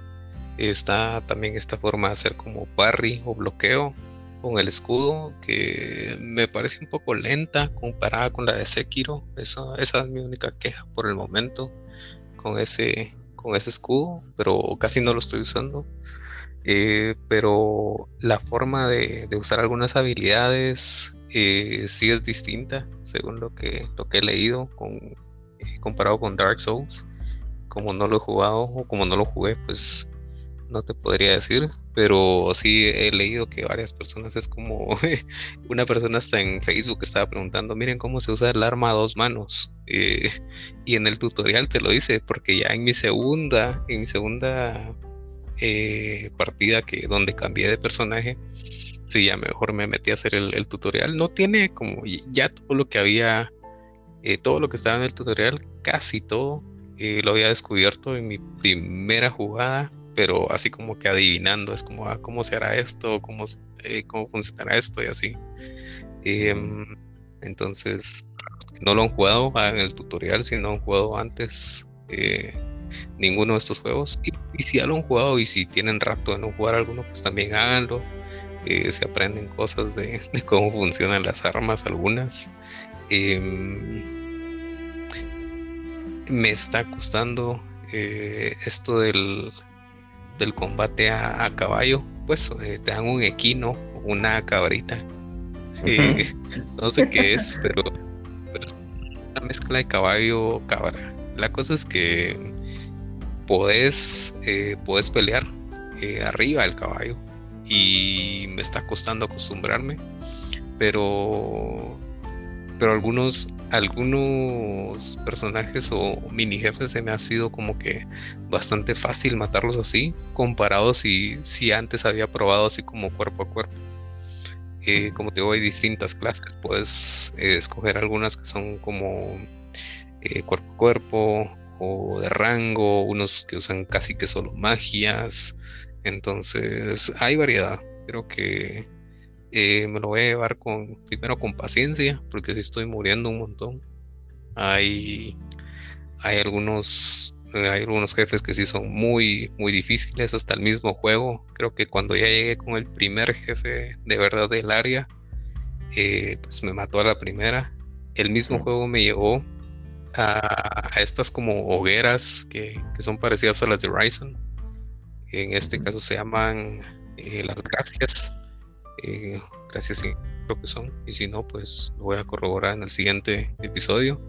está también esta forma de hacer como parry o bloqueo con el escudo, que me parece un poco lenta comparada con la de Sekiro. Eso, esa es mi única queja por el momento con ese, con ese escudo, pero casi no lo estoy usando. Eh, pero la forma de, usar algunas habilidades eh, sí es distinta según lo que, lo que he leído con, eh, comparado con Dark Souls. Como no lo he jugado o como no lo jugué, pues no te podría decir, pero sí he leído que varias personas es como una persona está en Facebook estaba preguntando, miren cómo se usa el arma a dos manos. Eh, y en el tutorial te lo dice, porque ya en mi segunda, en mi segunda eh, partida que donde cambié de personaje, sí, ya mejor me metí a hacer el, tutorial. No tiene como ya todo lo que había, eh, todo lo que estaba en el tutorial, casi todo. lo había descubierto en mi primera jugada pero así como que adivinando, es como, ah, ¿cómo se hará esto? ¿Cómo, eh, cómo funcionará esto? Y así. Em, entonces, no lo han jugado, hagan el tutorial si no han jugado antes eh, ninguno de estos juegos. Y, si ya lo han jugado y si tienen rato de no jugar alguno, pues también háganlo. Eh, se aprenden cosas de, cómo funcionan las armas, algunas. Em, me está costando esto del, del combate a, caballo, pues eh, te dan un equino, una cabrita. Eh, no sé qué es, pero, es una mezcla de caballo cabra. La cosa es que podés, eh, podés pelear arriba del caballo y me está costando acostumbrarme, pero pero algunos, algunos personajes o mini jefes se me ha sido como que bastante fácil matarlos así, comparado si, si antes había probado así como cuerpo a cuerpo. Eh, como te digo, hay distintas clases, puedes eh, escoger algunas que son como eh, cuerpo a cuerpo o de rango, unos que usan casi que solo magias, entonces hay variedad. Creo que eh, me lo voy a llevar con, primero con paciencia, porque si estoy muriendo un montón. Hay, hay algunos, eh, hay algunos jefes que sí son muy, muy difíciles, hasta el mismo juego. Creo que cuando ya llegué con el primer jefe de verdad del área, eh, pues me mató a la primera. El mismo juego me llevó a, estas como hogueras que, que, son parecidas a las de Ryzen. En este caso se llaman las gracias eh, gracias, creo que son. Y si no, pues lo voy a corroborar en el siguiente episodio.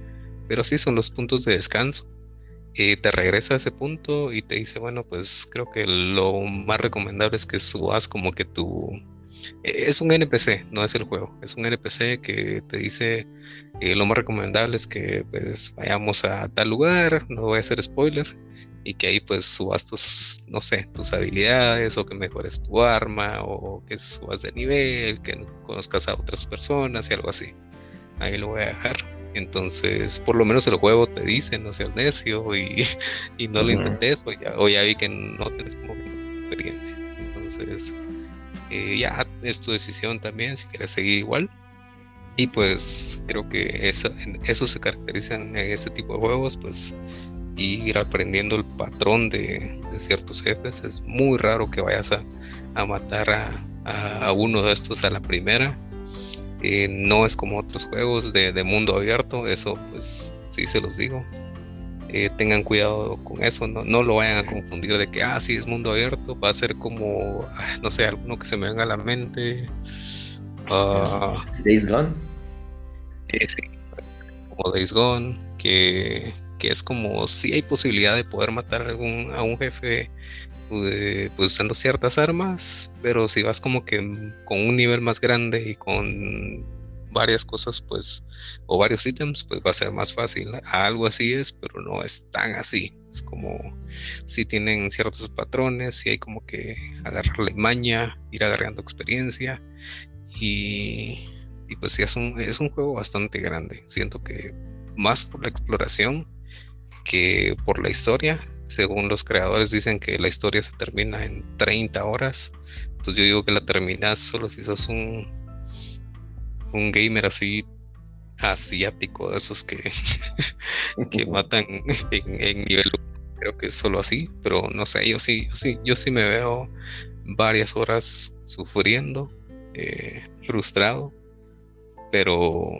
Pero sí son los puntos de descanso. y te regresa a ese punto y te dice, bueno, pues creo que lo más recomendable es que subas como que tu... Es un NPC, no es el juego, es un NPC que te dice eh, lo más recomendable es que pues vayamos a tal lugar, no voy a hacer spoiler, y que ahí pues subas tus, no sé, tus habilidades o que mejores tu arma o que subas de nivel, que conozcas a otras personas y algo así. Ahí lo voy a dejar. Entonces, por lo menos el juego te dice, no seas necio y, y no lo intentes, o ya, vi que no tienes como experiencia. Entonces, eh, ya es tu decisión también si quieres seguir igual. Y pues creo que eso, eso se caracteriza en este tipo de juegos, pues ir aprendiendo el patrón de, ciertos jefes. Es muy raro que vayas a, a matar a, a, uno de estos a la primera. Eh, no es como otros juegos de, mundo abierto, eso pues sí se los digo. Eh, tengan cuidado con eso, no, no, lo vayan a confundir de que, ah, sí, es mundo abierto, va a ser como, ah, no sé, alguno que se me venga a la mente. Uh, Days Gone. Eh, como Days Gone, que, es como si hay posibilidad de poder matar a, algún, a un jefe pues, usando ciertas armas, pero si vas como que con un nivel más grande y con varias cosas, pues, o varios ítems, pues va a ser más fácil. Algo así es, pero no es tan así. Es como si tienen ciertos patrones, si hay como que agarrarle maña, ir agarrando experiencia. Y, y pues sí, es un, es un juego bastante grande. Siento que más por la exploración que por la historia según los creadores dicen que la historia se termina en 30 horas. Pues yo digo que la terminas solo si sos un, un gamer así asiático, de esos que, que matan en, nivel creo que es solo así, pero no sé, yo sí, yo sí, yo sí me veo varias horas sufriendo, eh, frustrado, pero,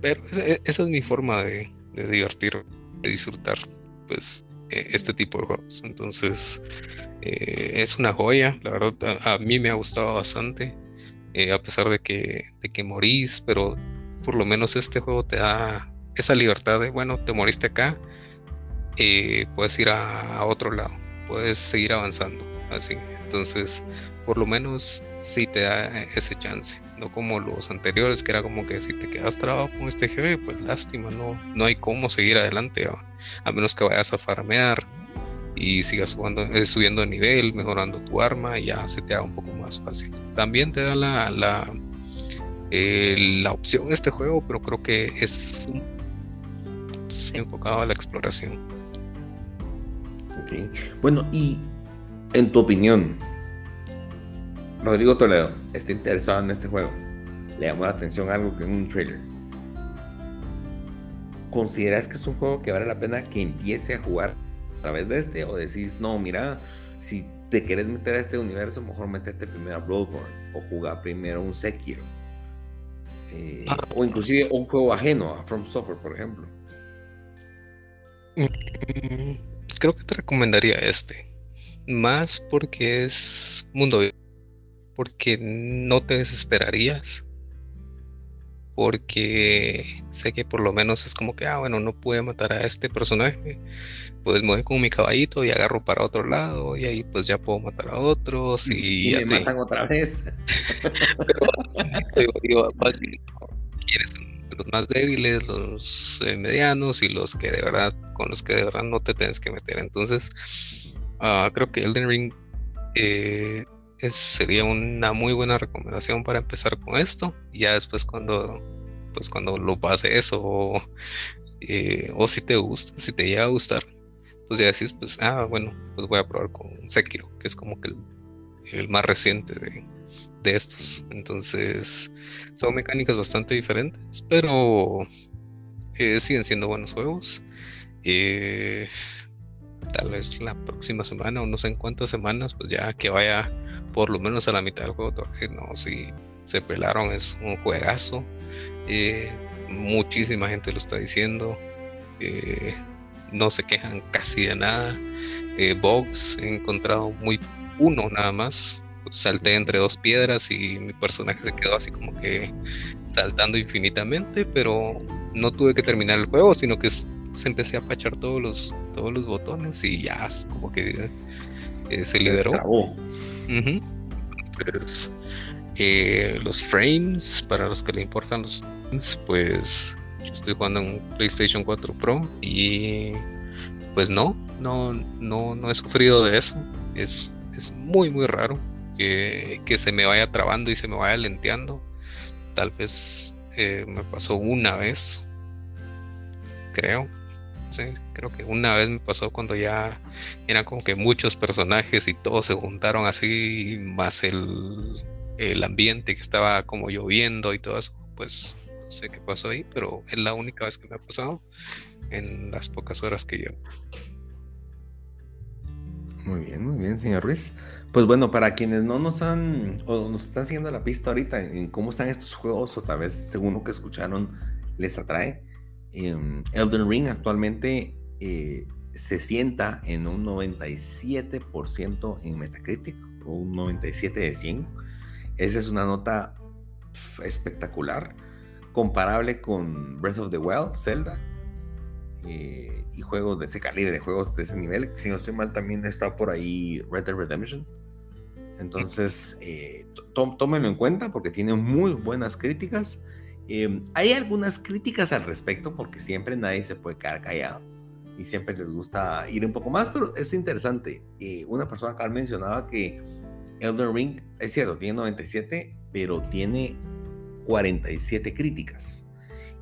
pero esa, es mi forma de, de divertir, de disfrutar, pues eh, este tipo de juegos. Entonces, eh, es una joya, la verdad, a, mí me ha gustado bastante, eh, a pesar de que, de que morís, pero por lo menos este juego te da esa libertad de, bueno, te moriste acá, puedes ir a, otro lado, puedes seguir avanzando, así. Entonces, por lo menos sí te da ese chance no como los anteriores, que era como que si te quedas trabado con este GB, pues lástima, no, no hay cómo seguir adelante, a menos que vayas a farmear y sigas eh, subiendo de nivel, mejorando tu arma ya se te haga un poco más fácil. También te da la, la, eh, la opción este juego, pero creo que es enfocado a la exploración. Bueno, y en tu opinión, Rodrigo Toledo está interesado en este juego, le llamó la atención algo que en un trailer. ¿Consideras que es un juego que vale la pena que empiece a jugar a través de este? ¿O decís, no, mira, si te quieres meter a este universo, mejor meterte primero a Bloodborne o jugar primero un Sekiro? Eh, o inclusive un juego ajeno a From Software, por ejemplo. Mm, creo que te recomendaría este. Más porque es mundo porque no te desesperarías, porque sé que por lo menos es como que, ah, bueno, no pude matar a este personaje, pues me voy con mi caballito y agarro para otro lado y ahí pues ya puedo matar a otros y, y así. Me matan otra vez. Pero, digo, quieres los más débiles, los eh, medianos y los que de verdad, con los que de verdad no te tienes que meter. Entonces, uh, creo que Elden Ring eh, sería una muy buena recomendación para empezar con esto. Ya después cuando, pues cuando lo pase eso, o, eh, o si te gusta, si te llega a gustar, pues ya decís, pues, ah, bueno, pues voy a probar con Sekiro, que es como que el, más reciente de, de, estos. Entonces, son mecánicas bastante diferentes, pero eh, siguen siendo buenos juegos. Eh, tal vez la próxima semana o no sé en cuántas semanas, pues ya que vaya por lo menos a la mitad del juego, decir, no, si se pelaron, es un juegazo. Eh, muchísima gente lo está diciendo. Eh, no se quejan casi de nada. Eh, bugs he encontrado muy uno nada más. salté entre dos piedras y mi personaje se quedó así como que saltando infinitamente, pero no tuve que terminar el juego, sino que se empecé a pachar todos los, todos los botones y ya como que eh, se liberó. Eh, los frames, para los que le importan los frames, pues yo estoy jugando en PlayStation 4 Pro y pues no, no, no, no he sufrido de eso. Es, es muy, muy raro que, que, se me vaya trabando y se me vaya lenteando. Tal vez eh, me pasó una vez, creo. Sí, creo que una vez me pasó cuando ya eran como que muchos personajes y todos se juntaron así, más el, el ambiente que estaba como lloviendo y todo eso. Pues no sé qué pasó ahí, pero es la única vez que me ha pasado en las pocas horas que llevo. Muy bien, muy bien, señor Ruiz. Pues bueno, para quienes no nos han o nos están siguiendo la pista ahorita en cómo están estos juegos, o tal vez según lo que escucharon les atrae, Elden Ring actualmente eh, se sienta en un 97% en Metacritic, o un 97 de 100. Esa es una nota espectacular, comparable con Breath of the Wild, Zelda, eh, y juegos de ese calibre, de juegos de ese nivel. Si no estoy mal, también está por ahí Red Dead Redemption. Entonces, eh, tómenlo en cuenta porque tiene muy buenas críticas. Em, hay algunas críticas al respecto porque siempre nadie se puede quedar callado y siempre les gusta ir un poco más, pero es interesante. Eh, una persona acá mencionaba que Elden Ring, es cierto, tiene 97, pero tiene 47 críticas.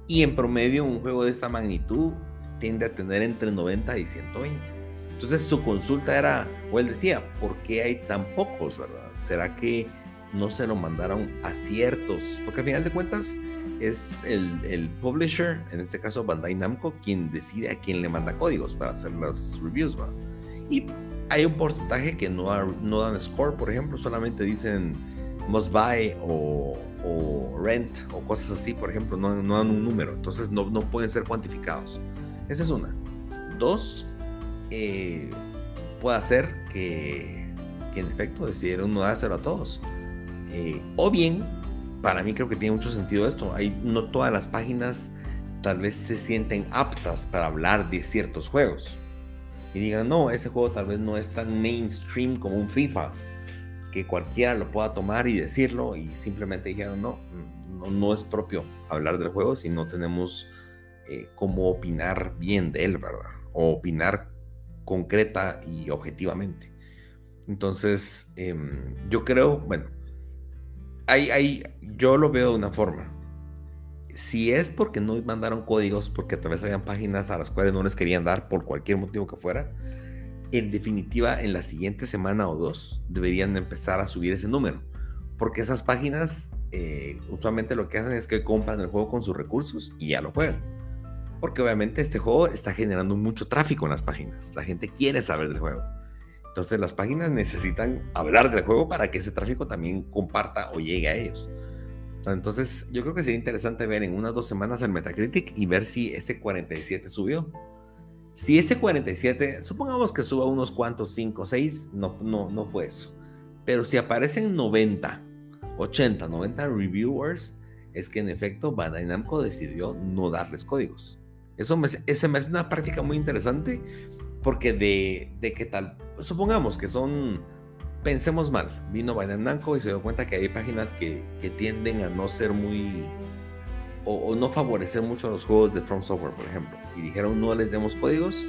Y en promedio un juego de esta magnitud tiende a tener entre 90 y 120. Entonces su consulta era, o él decía, ¿por qué hay tan pocos, verdad? ¿Será que no se lo mandaron a ciertos? Porque al final de cuentas es el, el publisher, en este caso Bandai Namco, quien decide a quién le manda códigos para hacer las reviews. Y hay un porcentaje que no, no dan score, por ejemplo, solamente dicen must buy o, o rent o cosas así, por ejemplo, no, no dan un número, entonces no, no pueden ser cuantificados. Esa es una. Dos, eh, puede ser que, en efecto decidieron no dárselo a todos. Eh, o bien, para mí creo que tiene mucho sentido esto. Hay, no todas las páginas tal vez se sienten aptas para hablar de ciertos juegos. Y digan, no, ese juego tal vez no es tan mainstream como un FIFA, que cualquiera lo pueda tomar y decirlo. Y simplemente dijeron, no, no, es propio hablar del juego si no tenemos eh, cómo opinar bien de él, ¿verdad? O opinar concreta y objetivamente. Entonces, em, yo creo, bueno, hay, yo lo veo de una forma. Si es porque no mandaron códigos, porque tal vez habían páginas a las cuales no les querían dar por cualquier motivo que fuera, en definitiva, en la siguiente semana o dos deberían empezar a subir ese número. Porque esas páginas eh, usualmente lo que hacen es que compran el juego con sus recursos y ya lo juegan. Porque obviamente este juego está generando mucho tráfico en las páginas. La gente quiere saber del juego. Entonces las páginas necesitan hablar del juego para que ese tráfico también comparta o llegue a ellos. Entonces yo creo que sería interesante ver en unas dos semanas el Metacritic y ver si ese 47 subió. Si ese 47, supongamos que suba unos cuantos, 5, 6, no, no, no fue eso. Pero si aparecen 90, 80, 90 reviewers, es que en efecto Bandai Namco decidió no darles códigos. Eso me, ese me hace una práctica muy interesante porque de, de que tal, supongamos que son, pensemos mal, vino Biden Namco y se dio cuenta que hay páginas que, que tienden a no ser muy, o, no favorecer mucho a los juegos de From Software, por ejemplo, y dijeron no les demos códigos,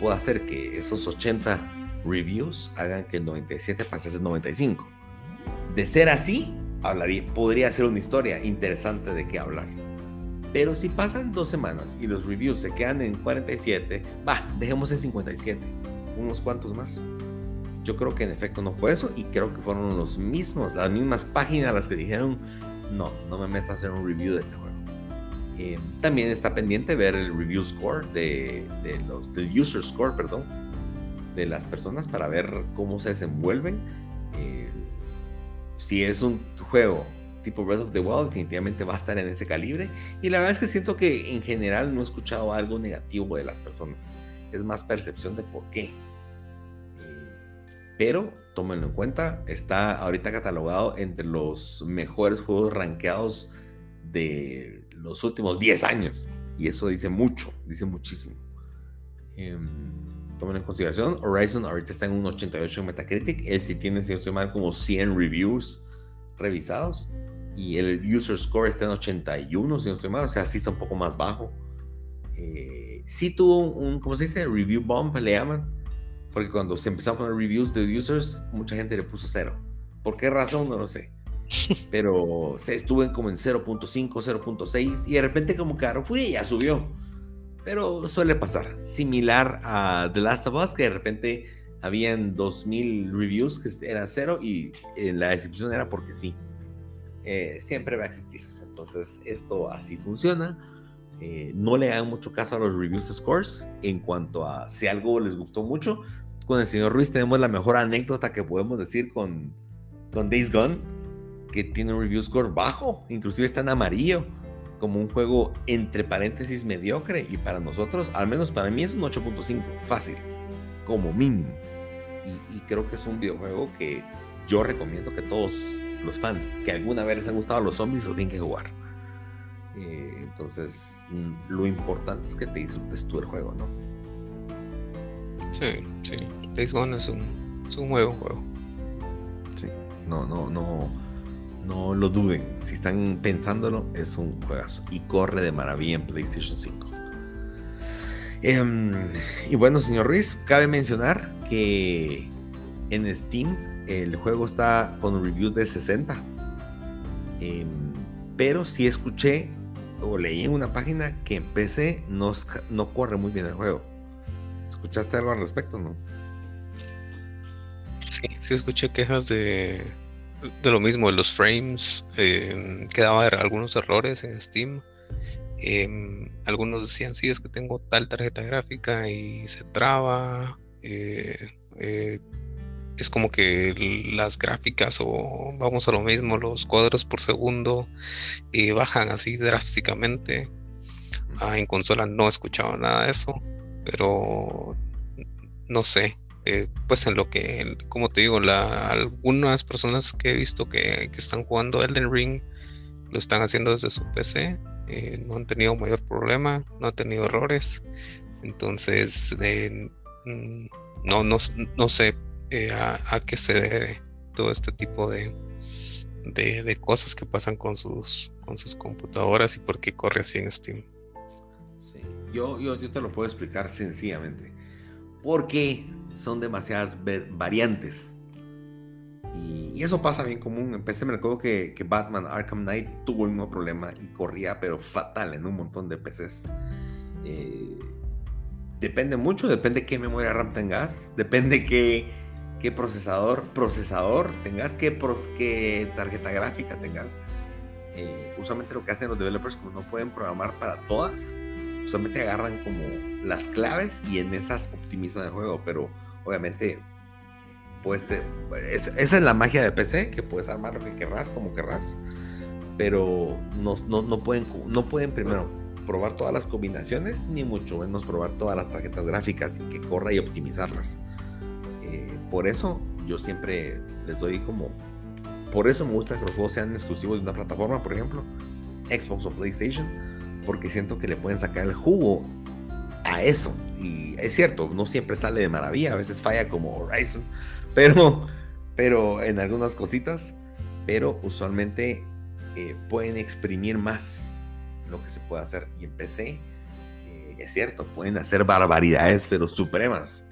puede hacer que esos 80 reviews hagan que el 97 pase a ser 95. De ser así, hablaría, podría ser una historia interesante de qué hablar. Pero si pasan dos semanas y los reviews se quedan en 47, va, dejemos en 57, unos cuantos más. Yo creo que en efecto no fue eso y creo que fueron los mismos, las mismas páginas las que dijeron, no, no me metas en un review de este juego. Eh, también está pendiente ver el review score de, los, del user score, perdón, de las personas para ver cómo se desenvuelven. Eh, si es un juego tipo Breath of the Wild definitivamente va a estar en ese calibre. Y la verdad es que siento que en general no he escuchado algo negativo de las personas. Es más percepción de por qué. Pero tómenlo en cuenta, está ahorita catalogado entre los mejores juegos rankeados de los últimos 10 años. Y eso dice mucho, dice muchísimo. Em, tomen en consideración, Horizon ahorita está en un 88 en Metacritic. Él sí tiene, si estoy mal, como 100 reviews revisados. Y el user score está en 81, si no estoy mal. O sea, sí está un poco más bajo. Eh, sí tuvo un, ¿cómo se dice? Review bomb, le llaman. Porque cuando se empezaron a poner reviews de users, mucha gente le puso cero. ¿Por qué razón? No lo sé. Pero se estuvo en como en 0.5, 0.6 y de repente como que fui y ya subió. Pero suele pasar. Similar a The Last of Us, que de repente habían 2000 reviews que era cero y la descripción era porque sí. Eh, siempre va a existir. Entonces esto así funciona. Eh, no le hagan mucho caso a los reviews scores en cuanto a si algo les gustó mucho. Con el señor Ruiz tenemos la mejor anécdota que podemos decir con, Days Gone, que tiene un review score bajo, inclusive está en amarillo, como un juego entre paréntesis mediocre y para nosotros, al menos para mí es un 8.5, fácil, como mínimo. Y, y creo que es un videojuego que yo recomiendo que todos los fans que alguna vez les han gustado los zombies lo tienen que jugar. Eh, entonces, mm, lo importante es que te disfrutes tú el juego, ¿no? Sí, sí. Days Gone es un, es un juego. Sí, no, no, no, no lo duden. Si están pensándolo, es un juegazo. Y corre de maravilla en PlayStation 5. Em, y bueno, señor Ruiz, cabe mencionar que en Steam el juego está con un review de 60. Em, pero sí escuché o leí en una página que en PC no, no corre muy bien el juego. ¿Escuchaste algo al respecto, no? Sí, sí escuché quejas de, de lo mismo, de los frames, eh, que daba algunos errores en Steam. Em, algunos decían, sí, es que tengo tal tarjeta gráfica y se traba. Eh, eh, es como que las gráficas o vamos a lo mismo, los cuadros por segundo eh, bajan así drásticamente. Ah, en consola no he escuchado nada de eso, pero no sé. Eh, pues en lo que, como te digo, algunas personas que he visto que, están jugando Elden Ring lo están haciendo desde su PC, eh, no han tenido mayor problema, no han tenido errores. Entonces, mm, no, no, no sé eh, a, qué se debe todo este tipo de, de, cosas que pasan con sus, con sus computadoras y por qué corre así en Steam. Yo, yo, te lo puedo explicar sencillamente. Porque son demasiadas variantes. Y, eso pasa bien común. Empecé, me recuerdo que, que, Batman Arkham Knight tuvo el mismo problema y corría, pero fatal en un montón de PCs. Eh, depende mucho, depende qué memoria RAM tengas, depende qué qué procesador, procesador tengas, qué, qué tarjeta gráfica tengas. Eh, usualmente lo que hacen los developers, como no pueden programar para todas, usualmente agarran como las claves y en esas optimizan el juego, pero obviamente pues esa es la magia de PC, que puedes armar lo que querrás, como querrás, pero no, no, no, pueden, no pueden primero probar todas las combinaciones, ni mucho menos probar todas las tarjetas gráficas que corra y optimizarlas. Por eso yo siempre les doy como... Por eso me gusta que los juegos sean exclusivos de una plataforma, por ejemplo, Xbox o PlayStation, porque siento que le pueden sacar el jugo a eso. Y es cierto, no siempre sale de maravilla, a veces falla como Horizon, pero, pero en algunas cositas, pero usualmente eh, pueden exprimir más lo que se puede hacer. Y en PC, eh, es cierto, pueden hacer barbaridades, pero supremas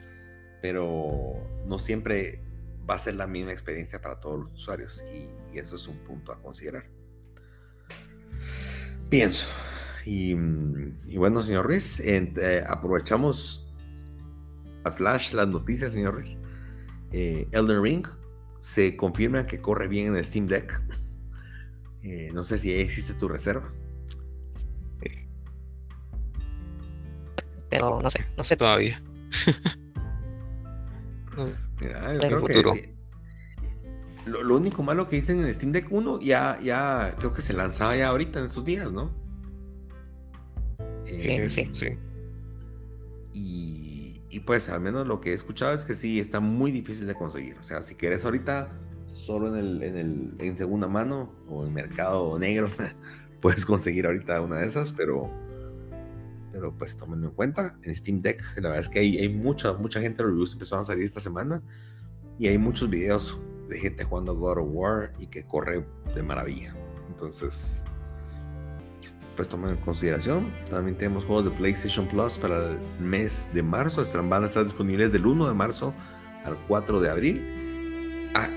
pero no siempre va a ser la misma experiencia para todos los usuarios y, eso es un punto a considerar. Pienso. Y, bueno, señor Ruiz, eh, aprovechamos a Flash las noticias, señor Ruiz. Eh, Elden Ring se confirma que corre bien en Steam Deck. Eh, no sé si existe tu reserva. Pero no sé, no sé todavía. Mira, creo que lo, único malo que dicen en Steam Deck 1 ya, ya creo que se lanzaba ya ahorita en estos días, ¿no? Eh, sí, sí. Y, pues al menos lo que he escuchado es que sí, está muy difícil de conseguir. O sea, si quieres ahorita solo en el, en el en segunda mano o en mercado negro, puedes conseguir ahorita una de esas, pero pero pues tómenlo en cuenta. En Steam Deck, la verdad es que hay, hay mucha, mucha gente, reviews empezaron a salir esta semana y hay muchos videos de gente jugando God of War y que corre de maravilla. Entonces, pues tomen en consideración. También tenemos juegos de PlayStation Plus para el mes de marzo. Están, van a estar disponibles del 1 de marzo al 4 de abril.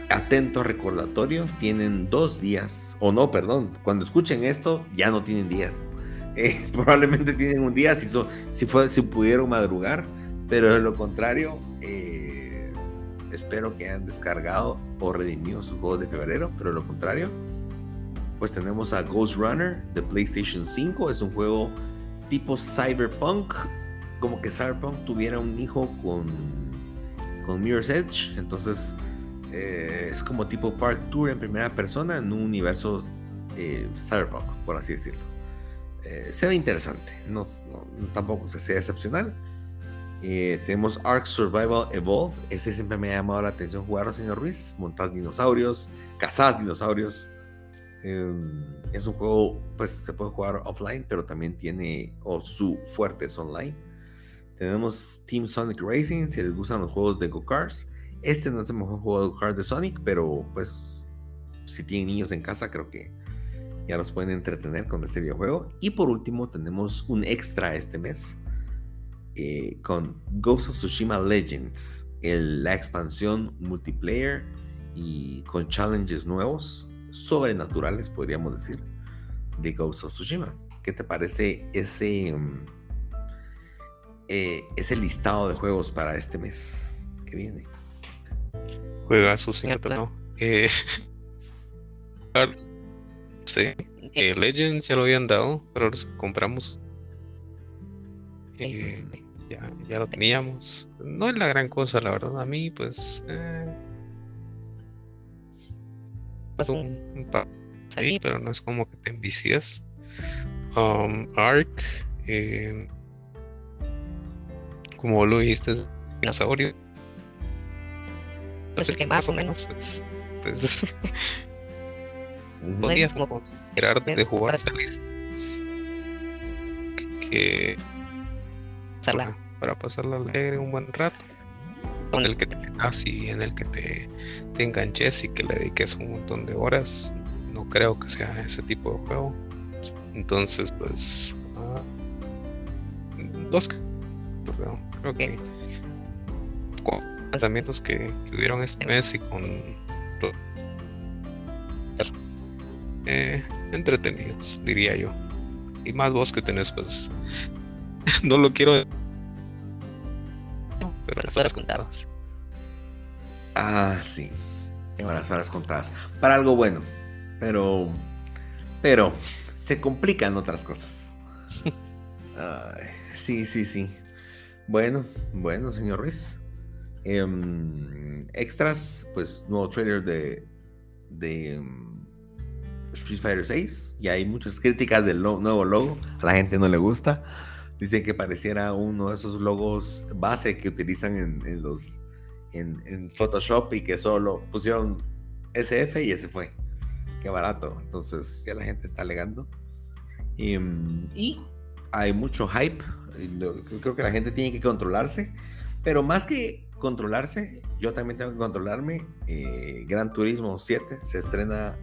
atento recordatorio, tienen dos días, o no, perdón, cuando escuchen esto ya no tienen días. Eh, probablemente tienen un día si, si, fue, si pudieron madrugar, pero de lo contrario, eh, espero que hayan descargado o redimido sus juegos de febrero, pero de lo contrario, pues tenemos a Ghost Runner de PlayStation 5. Es un juego tipo Cyberpunk. Como que Cyberpunk tuviera un hijo con, con Mirror's Edge. Entonces eh, es como tipo Park Tour en primera persona en un universo eh, Cyberpunk, por así decirlo. Eh, se ve interesante. No, tampoco se sea excepcional. tenemos Ark Survival Evolve. Ese siempre me ha llamado la atención jugar, señor Ruiz. Montas dinosaurios, cazas dinosaurios. Em, es un juego, pues se puede jugar offline, pero también tiene, o su fuerte es online. Tenemos Team Sonic Racing, si les gustan los juegos de go-karts. Este no es el mejor juego de go-karts de Sonic, pero pues si tienen niños en casa, creo que ya los pueden entretener con este videojuego. Y por último, tenemos un extra este mes eh, con Ghost of Tsushima Legends, la expansión multiplayer y con challenges nuevos sobrenaturales, podríamos decir, de Ghost of Tsushima. ¿Qué te parece ese, mm, eh, ese listado de juegos para este mes que viene? Juegazo, cierto, ¿no? Eh, sí, eh, Legends ya lo habían dado, pero los compramos. ya, ya lo teníamos. No es la gran cosa, la verdad. A mí, pues un, ahí, pero no es como que te envicias. Um, Ark, eh, como lo viste, es dinosaurio. Pues el que más o menos. Pues, pues podías como considerar de jugar esta lista. Que, para, para pasarla alegre un buen rato en el que te metas y en el que te, te enganches y que le dediques un montón de horas. No creo que sea ese tipo de juego. Entonces, pues. Uh, dos. Creo que. Con lanzamientos que, que hubieron este mes y con. Eh, entretenidos, diría yo. Y más vos que tenés, pues. no lo quiero pero las horas contadas. Ah, sí. Tengo las horas contadas. Para algo bueno. Pero. Pero. Se complican otras cosas. sí, sí, sí. Bueno, bueno, señor Ruiz. Em, extras, pues nuevo trailer de, de em, Street Fighter 6. Y hay muchas críticas del nuevo logo. A la gente no le gusta. Dicen que pareciera uno de esos logos base que utilizan en, los en, Photoshop y que solo pusieron SF y ese fue. Qué barato. Entonces ya la gente está alegando. Y, y hay mucho hype. Creo que la gente tiene que controlarse. Pero más que controlarse, yo también tengo que controlarme. Eh, Gran Turismo 7 se estrena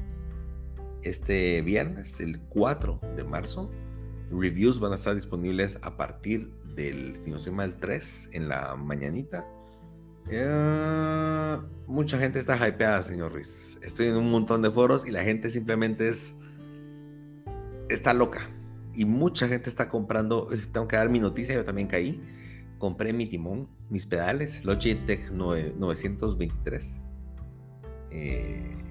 este viernes, el 4 de marzo. Reviews van a estar disponibles a partir del, si no estoy mal, 3 en la mañanita. Eh, mucha gente está hypeada, señor Ruiz. Estoy en un montón de foros y la gente simplemente es. está loca. Y mucha gente está comprando. Tengo que dar mi noticia, yo también caí. Compré mi timón, mis pedales, Logitech 923. Eh,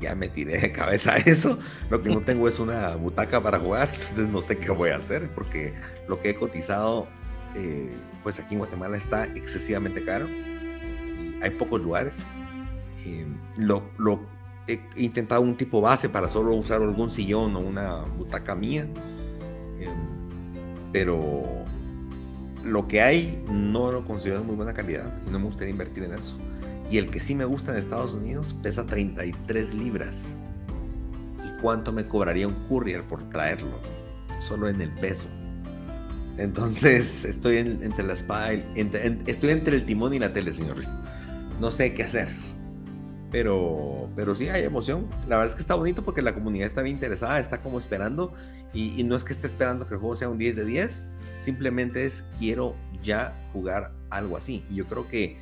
ya me tiré de cabeza a eso. Lo que no tengo es una butaca para jugar, entonces no sé qué voy a hacer porque lo que he cotizado, eh, pues aquí en Guatemala está excesivamente caro. Hay pocos lugares. Eh, lo, he intentado un tipo base para solo usar algún sillón o una butaca mía. Eh, pero lo que hay no lo considero de muy buena calidad no me gustaría invertir en eso. Y el que sí me gusta en Estados Unidos pesa 33 libras. ¿Y cuánto me cobraría un courier por traerlo? Solo en el peso. Entonces estoy entre la espada, estoy entre el timón y la tele, señor Ruiz. No sé qué hacer. Pero, pero sí hay emoción. La verdad es que está bonito porque la comunidad está bien interesada, está como esperando. Y, y no es que esté esperando que el juego sea un 10 de 10, simplemente es quiero ya jugar algo así. Y yo creo que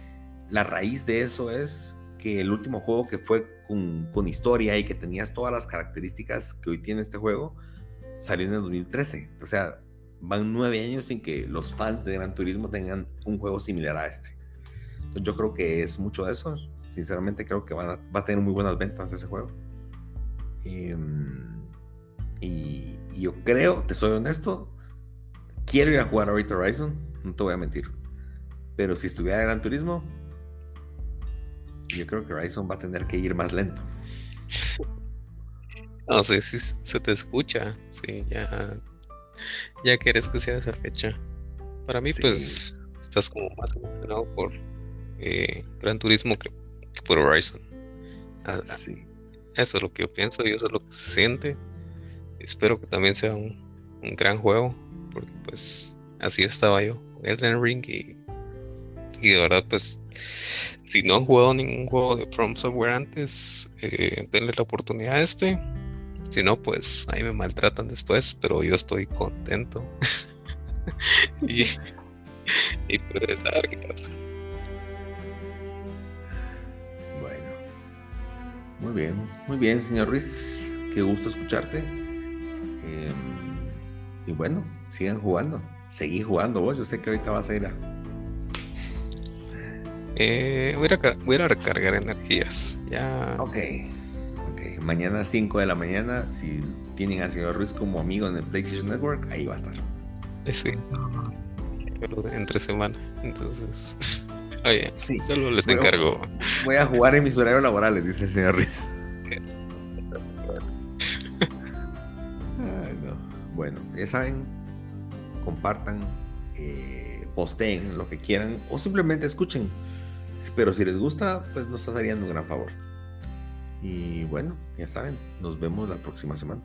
la raíz de eso es que el último juego que fue con, con, historia y que tenías todas las características que hoy tiene este juego, salió en el 2013. O sea, van nueve años sin que los fans de Gran Turismo tengan un juego similar a este. Entonces, yo creo que es mucho de eso. Sinceramente creo que va a tener muy buenas ventas ese juego. Em, y, y, yo creo, te soy honesto, quiero ir a jugar ahorita Horizon, no te voy a mentir. Pero si estuviera en Gran Turismo, yo creo que Horizon va a tener que ir más lento. No sé si se te escucha. Sí, ya. Ya quieres que sea esa fecha. Para mí, pues, estás como más emocionado por eh, Gran Turismo que, por Horizon. Ah, sí. Eso es lo que yo pienso y eso es lo que se siente. Espero que también sea un, un gran juego, porque pues así estaba yo, Elden Ring y y de verdad, pues, si no han jugado ningún juego de From Software antes, eh, denle la oportunidad a este. Si no, pues ahí me maltratan después, pero yo estoy contento. y, y pues, a qué pasa. Bueno, muy bien, muy bien, señor Ruiz. Qué gusto escucharte. Em, y bueno, sigan jugando. Seguí jugando vos. Yo sé que ahorita vas a ir a eh, voy, a, voy, a, recargar energías. Ya. Ok. Mañana a 5 de la mañana, si tienen al señor Ruiz como amigo en el PlayStation Network, ahí va a estar. Sí. Pero entre semana. Entonces. Oye, sí. solo les encargo. Voy a jugar en mis horarios laborales, dice el señor Ruiz. Ay, no. Bueno, ya saben, compartan, eh, posteen lo que quieran o simplemente escuchen pero si les gusta, pues nos estarían un gran favor. Y bueno, ya saben, nos vemos la próxima semana.